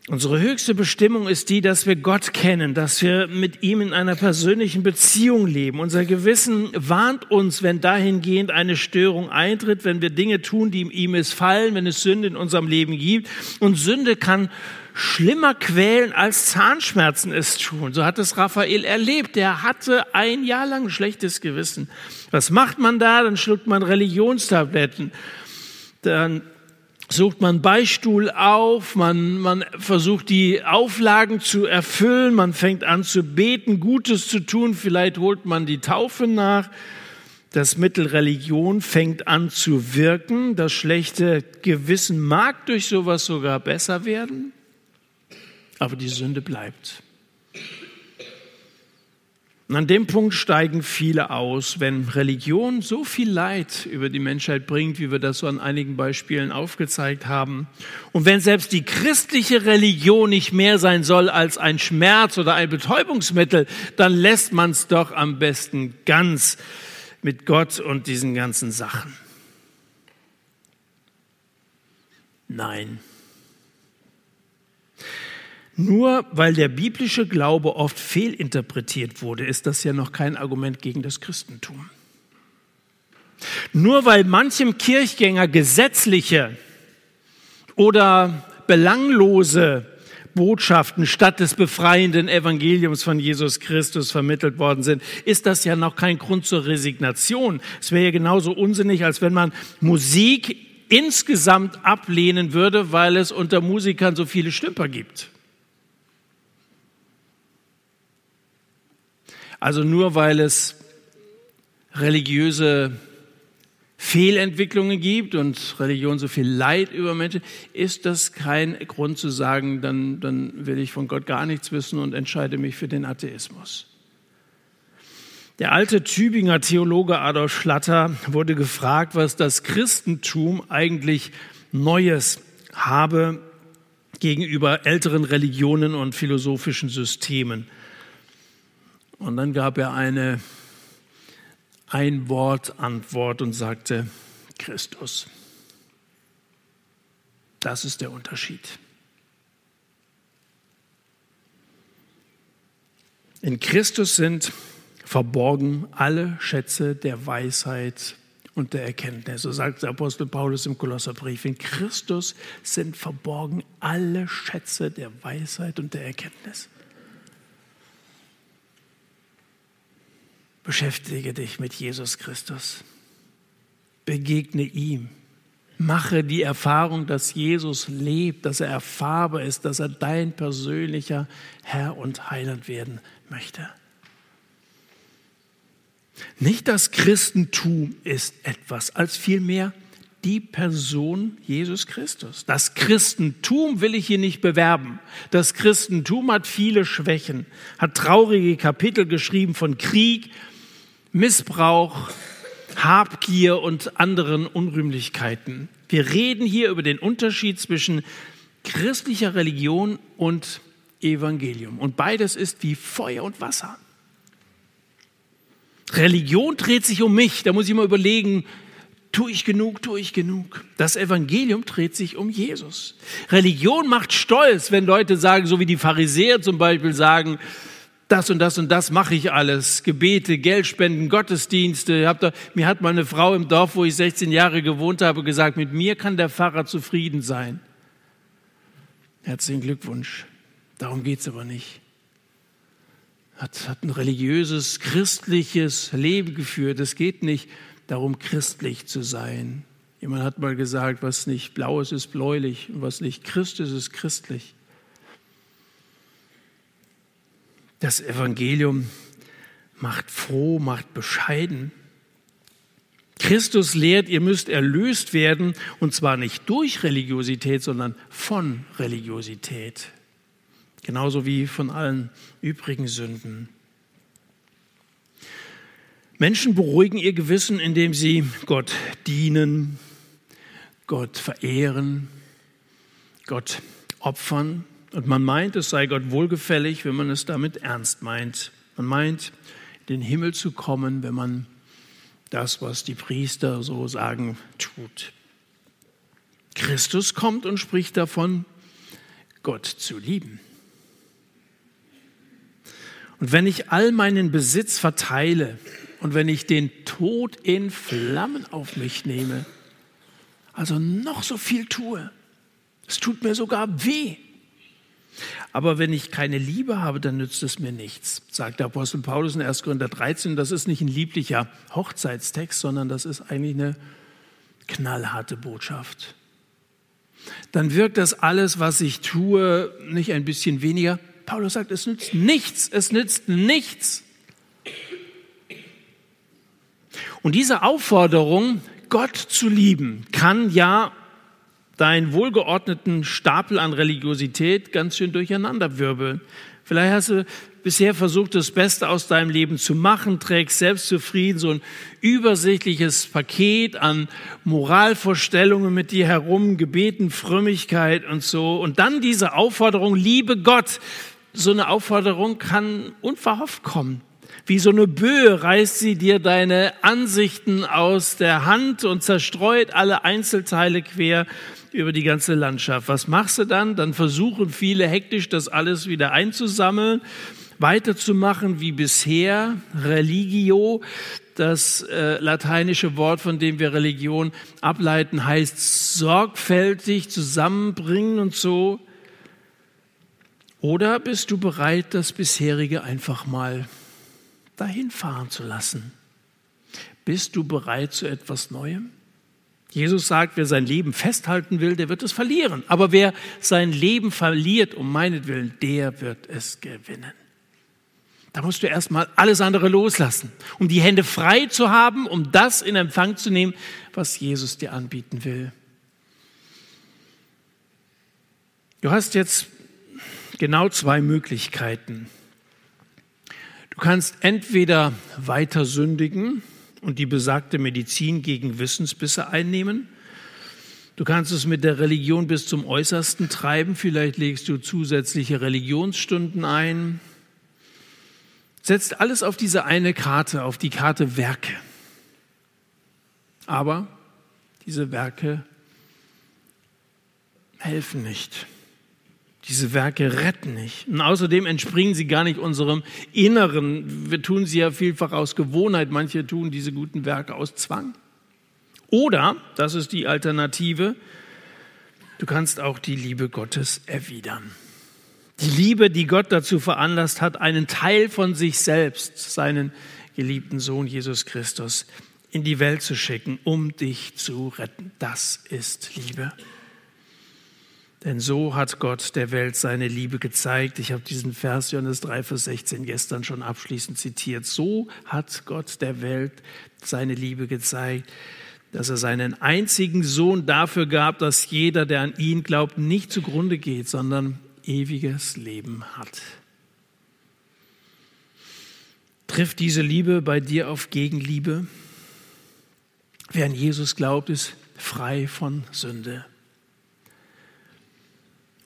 Unsere höchste Bestimmung ist die, dass wir Gott kennen, dass wir mit ihm in einer persönlichen Beziehung leben. Unser Gewissen warnt uns, wenn dahingehend eine Störung eintritt, wenn wir Dinge tun, die ihm missfallen, wenn es Sünde in unserem Leben gibt. Und Sünde kann schlimmer quälen, als Zahnschmerzen es tun. So hat es Raphael erlebt. Der hatte ein Jahr lang ein schlechtes Gewissen. Was macht man da? Dann schluckt man Religionstabletten. Dann sucht man Beistuhl auf, man, man versucht die Auflagen zu erfüllen, man fängt an zu beten, Gutes zu tun, vielleicht holt man die Taufe nach. Das Mittel Religion fängt an zu wirken. Das schlechte Gewissen mag durch sowas sogar besser werden, aber die Sünde bleibt. Und an dem Punkt steigen viele aus, wenn Religion so viel Leid über die Menschheit bringt, wie wir das so an einigen Beispielen aufgezeigt haben. Und wenn selbst die christliche Religion nicht mehr sein soll als ein Schmerz oder ein Betäubungsmittel, dann lässt man es doch am besten ganz mit Gott und diesen ganzen Sachen. Nein. Nur weil der biblische Glaube oft fehlinterpretiert wurde, ist das ja noch kein Argument gegen das Christentum. Nur weil manchem Kirchgänger gesetzliche oder belanglose Botschaften statt des befreienden Evangeliums von Jesus Christus vermittelt worden sind, ist das ja noch kein Grund zur Resignation. Es wäre ja genauso unsinnig, als wenn man Musik insgesamt ablehnen würde, weil es unter Musikern so viele Stümper gibt. Also nur weil es religiöse Fehlentwicklungen gibt und Religion so viel Leid über Menschen, ist das kein Grund zu sagen, dann, dann will ich von Gott gar nichts wissen und entscheide mich für den Atheismus. Der alte Tübinger Theologe Adolf Schlatter wurde gefragt, was das Christentum eigentlich Neues habe gegenüber älteren Religionen und philosophischen Systemen. Und dann gab er eine Ein-Wort-Antwort und sagte, Christus. Das ist der Unterschied. In Christus sind verborgen alle Schätze der Weisheit und der Erkenntnis. So sagt der Apostel Paulus im Kolosserbrief. In Christus sind verborgen alle Schätze der Weisheit und der Erkenntnis. Beschäftige dich mit Jesus Christus. Begegne ihm. Mache die Erfahrung, dass Jesus lebt, dass er erfahrbar ist, dass er dein persönlicher Herr und Heiland werden möchte. Nicht das Christentum ist etwas, als vielmehr die Person Jesus Christus. Das Christentum will ich hier nicht bewerben. Das Christentum hat viele Schwächen, hat traurige Kapitel geschrieben von Krieg, Missbrauch, Habgier und anderen Unrühmlichkeiten. Wir reden hier über den Unterschied zwischen christlicher Religion und Evangelium. Und beides ist wie Feuer und Wasser. Religion dreht sich um mich. Da muss ich mal überlegen, tue ich genug, tue ich genug. Das Evangelium dreht sich um Jesus. Religion macht stolz, wenn Leute sagen, so wie die Pharisäer zum Beispiel sagen, das und das und das mache ich alles. Gebete, Geldspenden, Gottesdienste. mir hat mal eine Frau im Dorf, wo ich 16 Jahre gewohnt habe, gesagt, mit mir kann der Pfarrer zufrieden sein. Herzlichen Glückwunsch. Darum geht es aber nicht. Hat, hat ein religiöses, christliches Leben geführt. Es geht nicht darum, christlich zu sein. Jemand hat mal gesagt, was nicht blau ist, ist bläulich und was nicht Christ ist, ist christlich. Das Evangelium macht froh, macht bescheiden. Christus lehrt, ihr müsst erlöst werden, und zwar nicht durch Religiosität, sondern von Religiosität. Genauso wie von allen übrigen Sünden. Menschen beruhigen ihr Gewissen, indem sie Gott dienen, Gott verehren, Gott opfern. Und man meint, es sei Gott wohlgefällig, wenn man es damit ernst meint. Man meint, in den Himmel zu kommen, wenn man das, was die Priester so sagen, tut. Christus kommt und spricht davon, Gott zu lieben. Und wenn ich all meinen Besitz verteile und wenn ich den Tod in Flammen auf mich nehme, also noch so viel tue, es tut mir sogar weh. Aber wenn ich keine Liebe habe, dann nützt es mir nichts, sagt der Apostel Paulus in 1. Korinther 13. Das ist nicht ein lieblicher Hochzeitstext, sondern das ist eigentlich eine knallharte Botschaft. Dann wirkt das alles, was ich tue, nicht ein bisschen weniger. Paulus sagt, es nützt nichts, es nützt nichts. Und diese Aufforderung, Gott zu lieben, kann ja deinen wohlgeordneten Stapel an Religiosität ganz schön durcheinanderwirbeln. Vielleicht hast du bisher versucht, das Beste aus deinem Leben zu machen, trägst selbstzufrieden so ein übersichtliches Paket an Moralvorstellungen mit dir herum, Gebeten, Frömmigkeit und so. Und dann diese Aufforderung, liebe Gott. So eine Aufforderung kann unverhofft kommen. Wie so eine Böe reißt sie dir deine Ansichten aus der Hand und zerstreut alle Einzelteile quer über die ganze Landschaft. Was machst du dann? Dann versuchen viele hektisch, das alles wieder einzusammeln, weiterzumachen wie bisher. Religio, das äh, lateinische Wort, von dem wir Religion ableiten, heißt sorgfältig zusammenbringen und so. Oder bist du bereit, das bisherige einfach mal dahin fahren zu lassen? Bist du bereit zu etwas Neuem? Jesus sagt, wer sein Leben festhalten will, der wird es verlieren. Aber wer sein Leben verliert um meinetwillen, der wird es gewinnen. Da musst du erstmal alles andere loslassen, um die Hände frei zu haben, um das in Empfang zu nehmen, was Jesus dir anbieten will. Du hast jetzt genau zwei Möglichkeiten. Du kannst entweder weiter sündigen und die besagte Medizin gegen Wissensbisse einnehmen. Du kannst es mit der Religion bis zum Äußersten treiben. Vielleicht legst du zusätzliche Religionsstunden ein. Setzt alles auf diese eine Karte, auf die Karte Werke. Aber diese Werke helfen nicht. Diese Werke retten nicht. Und außerdem entspringen sie gar nicht unserem Inneren. Wir tun sie ja vielfach aus Gewohnheit. Manche tun diese guten Werke aus Zwang. Oder, das ist die Alternative, du kannst auch die Liebe Gottes erwidern. Die Liebe, die Gott dazu veranlasst hat, einen Teil von sich selbst, seinen geliebten Sohn Jesus Christus, in die Welt zu schicken, um dich zu retten. Das ist Liebe. Denn so hat Gott der Welt seine Liebe gezeigt. Ich habe diesen Vers Johannes 3, Vers 16 gestern schon abschließend zitiert. So hat Gott der Welt seine Liebe gezeigt, dass er seinen einzigen Sohn dafür gab, dass jeder, der an ihn glaubt, nicht zugrunde geht, sondern ewiges Leben hat. Trifft diese Liebe bei dir auf Gegenliebe? Wer an Jesus glaubt, ist frei von Sünde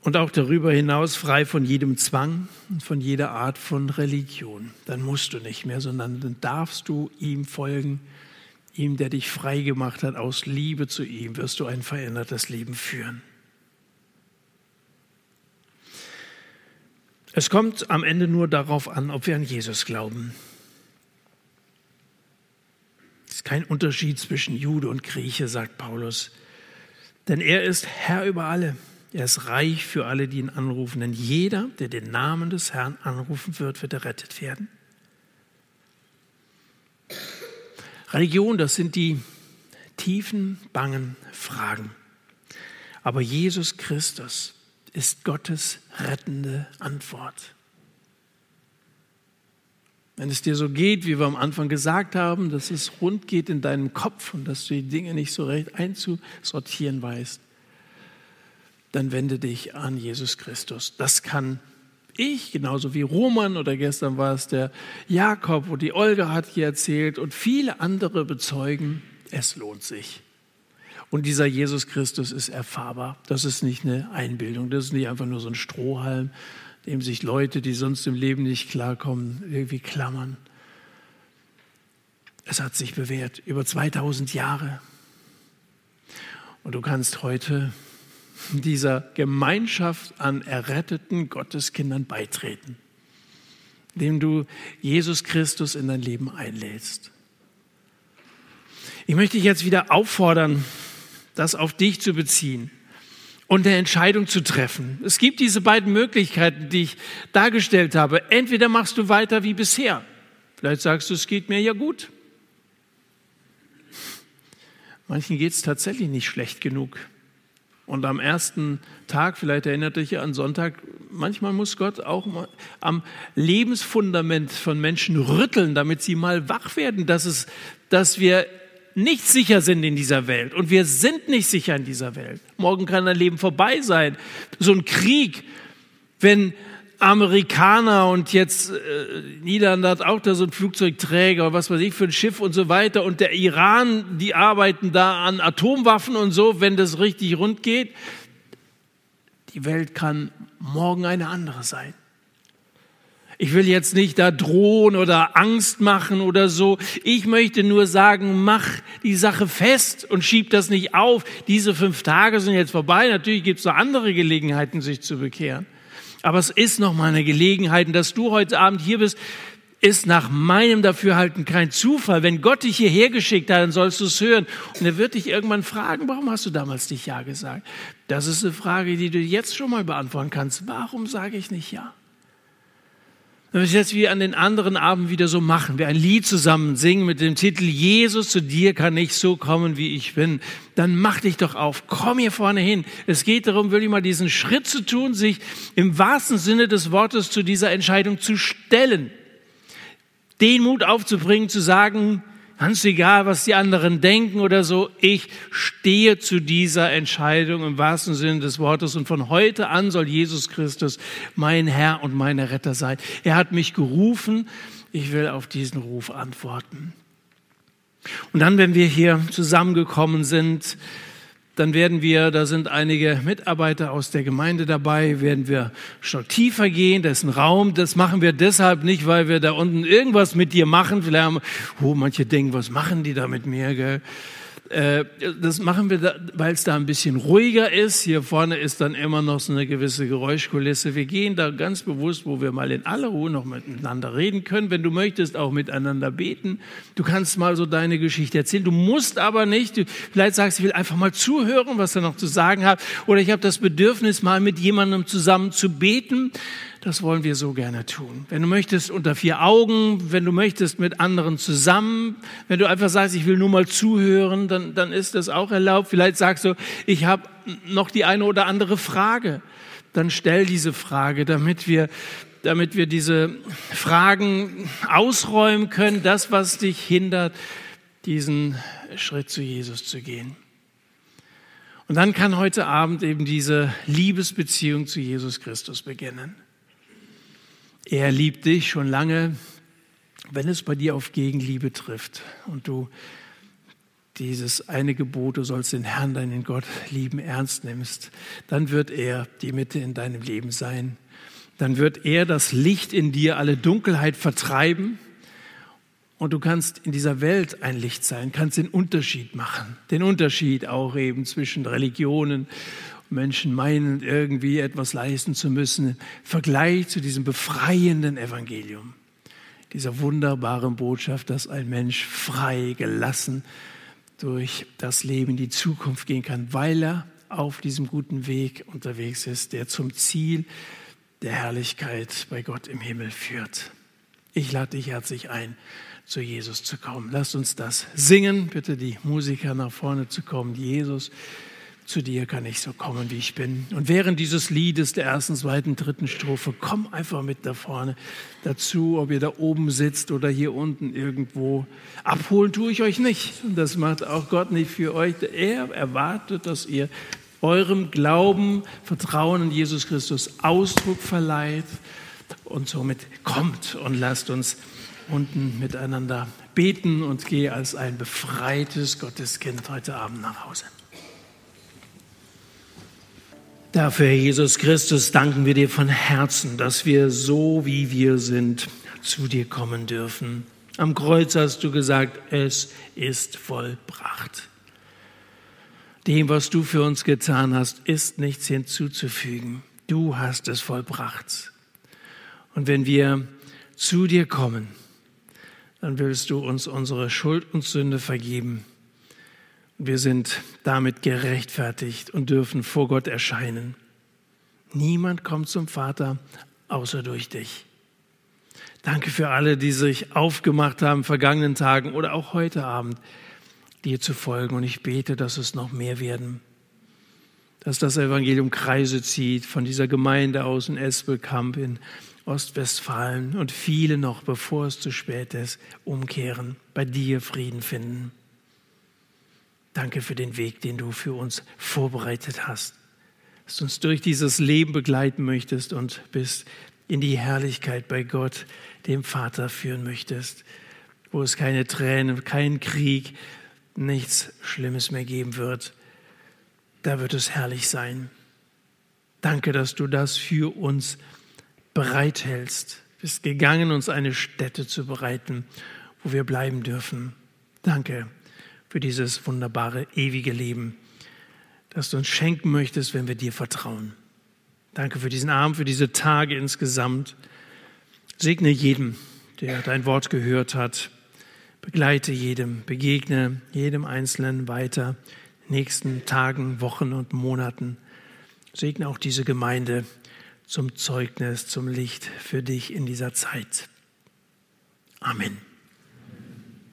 und auch darüber hinaus frei von jedem Zwang und von jeder Art von Religion. Dann musst du nicht mehr, sondern dann darfst du ihm folgen, ihm, der dich frei gemacht hat. Aus Liebe zu ihm wirst du ein verändertes Leben führen. Es kommt am Ende nur darauf an, ob wir an Jesus glauben. Es ist kein Unterschied zwischen Jude und Grieche, sagt Paulus, denn er ist Herr über alle Er ist reich für alle, die ihn anrufen, denn jeder, der den Namen des Herrn anrufen wird, wird errettet werden. Religion, das sind die tiefen, bangen Fragen. Aber Jesus Christus ist Gottes rettende Antwort. Wenn es dir so geht, wie wir am Anfang gesagt haben, dass es rund geht in deinem Kopf und dass du die Dinge nicht so recht einzusortieren weißt, dann wende dich an Jesus Christus. Das kann ich, genauso wie Roman oder gestern war es der Jakob und die Olga hat hier erzählt und viele andere bezeugen, es lohnt sich. Und dieser Jesus Christus ist erfahrbar. Das ist nicht eine Einbildung, das ist nicht einfach nur so ein Strohhalm, dem sich Leute, die sonst im Leben nicht klarkommen, irgendwie klammern. Es hat sich bewährt, über 2000 Jahre. Und du kannst heute dieser Gemeinschaft an erretteten Gotteskindern beitreten, indem du Jesus Christus in dein Leben einlädst. Ich möchte dich jetzt wieder auffordern, das auf dich zu beziehen und eine Entscheidung zu treffen. Es gibt diese beiden Möglichkeiten, die ich dargestellt habe. Entweder machst du weiter wie bisher. Vielleicht sagst du, es geht mir ja gut. Manchen geht es tatsächlich nicht schlecht genug. Und am ersten Tag, vielleicht erinnert dich an Sonntag, manchmal muss Gott auch am Lebensfundament von Menschen rütteln, damit sie mal wach werden, dass, es, dass wir nicht sicher sind in dieser Welt. Und wir sind nicht sicher in dieser Welt. Morgen kann dein Leben vorbei sein. So ein Krieg, wenn Amerikaner und jetzt äh, Niederlande hat auch da so ein Flugzeugträger, was weiß ich für ein Schiff und so weiter. Und der Iran, die arbeiten da an Atomwaffen und so, wenn das richtig rund geht. Die Welt kann morgen eine andere sein. Ich will jetzt nicht da drohen oder Angst machen oder so. Ich möchte nur sagen, mach die Sache fest und schieb das nicht auf. Diese fünf Tage sind jetzt vorbei. Natürlich gibt es noch andere Gelegenheiten, sich zu bekehren. Aber es ist noch mal eine Gelegenheit, dass du heute Abend hier bist, ist nach meinem Dafürhalten kein Zufall. Wenn Gott dich hierher geschickt hat, dann sollst du es hören. Und er wird dich irgendwann fragen, warum hast du damals nicht Ja gesagt? Das ist eine Frage, die du jetzt schon mal beantworten kannst. Warum sage ich nicht Ja? Wenn wir es jetzt wie an den anderen Abend wieder so machen, wir ein Lied zusammen singen mit dem Titel Jesus, zu dir kann ich so kommen, wie ich bin, dann mach dich doch auf, komm hier vorne hin. Es geht darum, wirklich mal diesen Schritt zu tun, sich im wahrsten Sinne des Wortes zu dieser Entscheidung zu stellen. Den Mut aufzubringen, zu sagen, Ganz egal, was die anderen denken oder so, ich stehe zu dieser Entscheidung im wahrsten Sinne des Wortes und von heute an soll Jesus Christus mein Herr und mein Retter sein. Er hat mich gerufen, ich will auf diesen Ruf antworten. Und dann, wenn wir hier zusammengekommen sind, dann werden wir, da sind einige Mitarbeiter aus der Gemeinde dabei, werden wir schon tiefer gehen, das ist ein Raum, das machen wir deshalb nicht, weil wir da unten irgendwas mit dir machen, vielleicht haben, oh, manche denken, was machen die da mit mir, gell? Äh, das machen wir, weil es da ein bisschen ruhiger ist. Hier vorne ist dann immer noch so eine gewisse Geräuschkulisse. Wir gehen da ganz bewusst, wo wir mal in aller Ruhe noch miteinander reden können. Wenn du möchtest, auch miteinander beten. Du kannst mal so deine Geschichte erzählen. Du musst aber nicht. Du vielleicht sagst, ich will einfach mal zuhören, was er noch zu sagen hat. Oder ich habe das Bedürfnis, mal mit jemandem zusammen zu beten. Das wollen wir so gerne tun. Wenn du möchtest, unter vier Augen, wenn du möchtest, mit anderen zusammen, wenn du einfach sagst, ich will nur mal zuhören, dann, dann ist das auch erlaubt. Vielleicht sagst du, ich habe noch die eine oder andere Frage. Dann stell diese Frage, damit wir, damit wir diese Fragen ausräumen können, das, was dich hindert, diesen Schritt zu Jesus zu gehen. Und dann kann heute Abend eben diese Liebesbeziehung zu Jesus Christus beginnen. Er liebt dich schon lange, wenn es bei dir auf Gegenliebe trifft und du dieses eine Gebot, du sollst den Herrn, deinen Gott lieben, ernst nimmst, dann wird er die Mitte in deinem Leben sein. Dann wird er das Licht in dir, alle Dunkelheit vertreiben und du kannst in dieser Welt ein Licht sein, kannst den Unterschied machen. Den Unterschied auch eben zwischen Religionen Menschen meinen, irgendwie etwas leisten zu müssen, im Vergleich zu diesem befreienden Evangelium, dieser wunderbaren Botschaft, dass ein Mensch frei, gelassen durch das Leben in die Zukunft gehen kann, weil er auf diesem guten Weg unterwegs ist, der zum Ziel der Herrlichkeit bei Gott im Himmel führt. Ich lade dich herzlich ein, zu Jesus zu kommen. Lass uns das singen. Bitte die Musiker nach vorne zu kommen. Jesus, zu dir kann ich so kommen, wie ich bin. Und während dieses Liedes der ersten, zweiten, dritten Strophe, komm einfach mit da vorne dazu, ob ihr da oben sitzt oder hier unten irgendwo. Abholen tue ich euch nicht. Das macht auch Gott nicht für euch. Er erwartet, dass ihr eurem Glauben, Vertrauen in Jesus Christus Ausdruck verleiht und somit kommt und lasst uns unten miteinander beten und gehe als ein befreites Gotteskind heute Abend nach Hause. Dafür, Jesus Christus, danken wir dir von Herzen, dass wir so, wie wir sind, zu dir kommen dürfen. Am Kreuz hast du gesagt, es ist vollbracht. Dem, was du für uns getan hast, ist nichts hinzuzufügen. Du hast es vollbracht. Und wenn wir zu dir kommen, dann willst du uns unsere Schuld und Sünde vergeben wir sind damit gerechtfertigt und dürfen vor Gott erscheinen. Niemand kommt zum Vater außer durch dich. Danke für alle, die sich aufgemacht haben, vergangenen Tagen oder auch heute Abend, dir zu folgen. Und ich bete, dass es noch mehr werden. Dass das Evangelium Kreise zieht von dieser Gemeinde aus in Espelkamp in Ostwestfalen und viele noch, bevor es zu spät ist, umkehren, bei dir Frieden finden. Danke für den Weg, den du für uns vorbereitet hast. Dass du uns durch dieses Leben begleiten möchtest und bis in die Herrlichkeit bei Gott, dem Vater, führen möchtest, wo es keine Tränen, keinen Krieg, nichts Schlimmes mehr geben wird. Da wird es herrlich sein. Danke, dass du das für uns bereithältst. Du bist gegangen, uns eine Stätte zu bereiten, wo wir bleiben dürfen. Danke für dieses wunderbare ewige Leben, das du uns schenken möchtest, wenn wir dir vertrauen. Danke für diesen Abend, für diese Tage insgesamt. Segne jedem, der dein Wort gehört hat. Begleite jedem, begegne jedem Einzelnen weiter, nächsten Tagen, Wochen und Monaten. Segne auch diese Gemeinde zum Zeugnis, zum Licht für dich in dieser Zeit. Amen.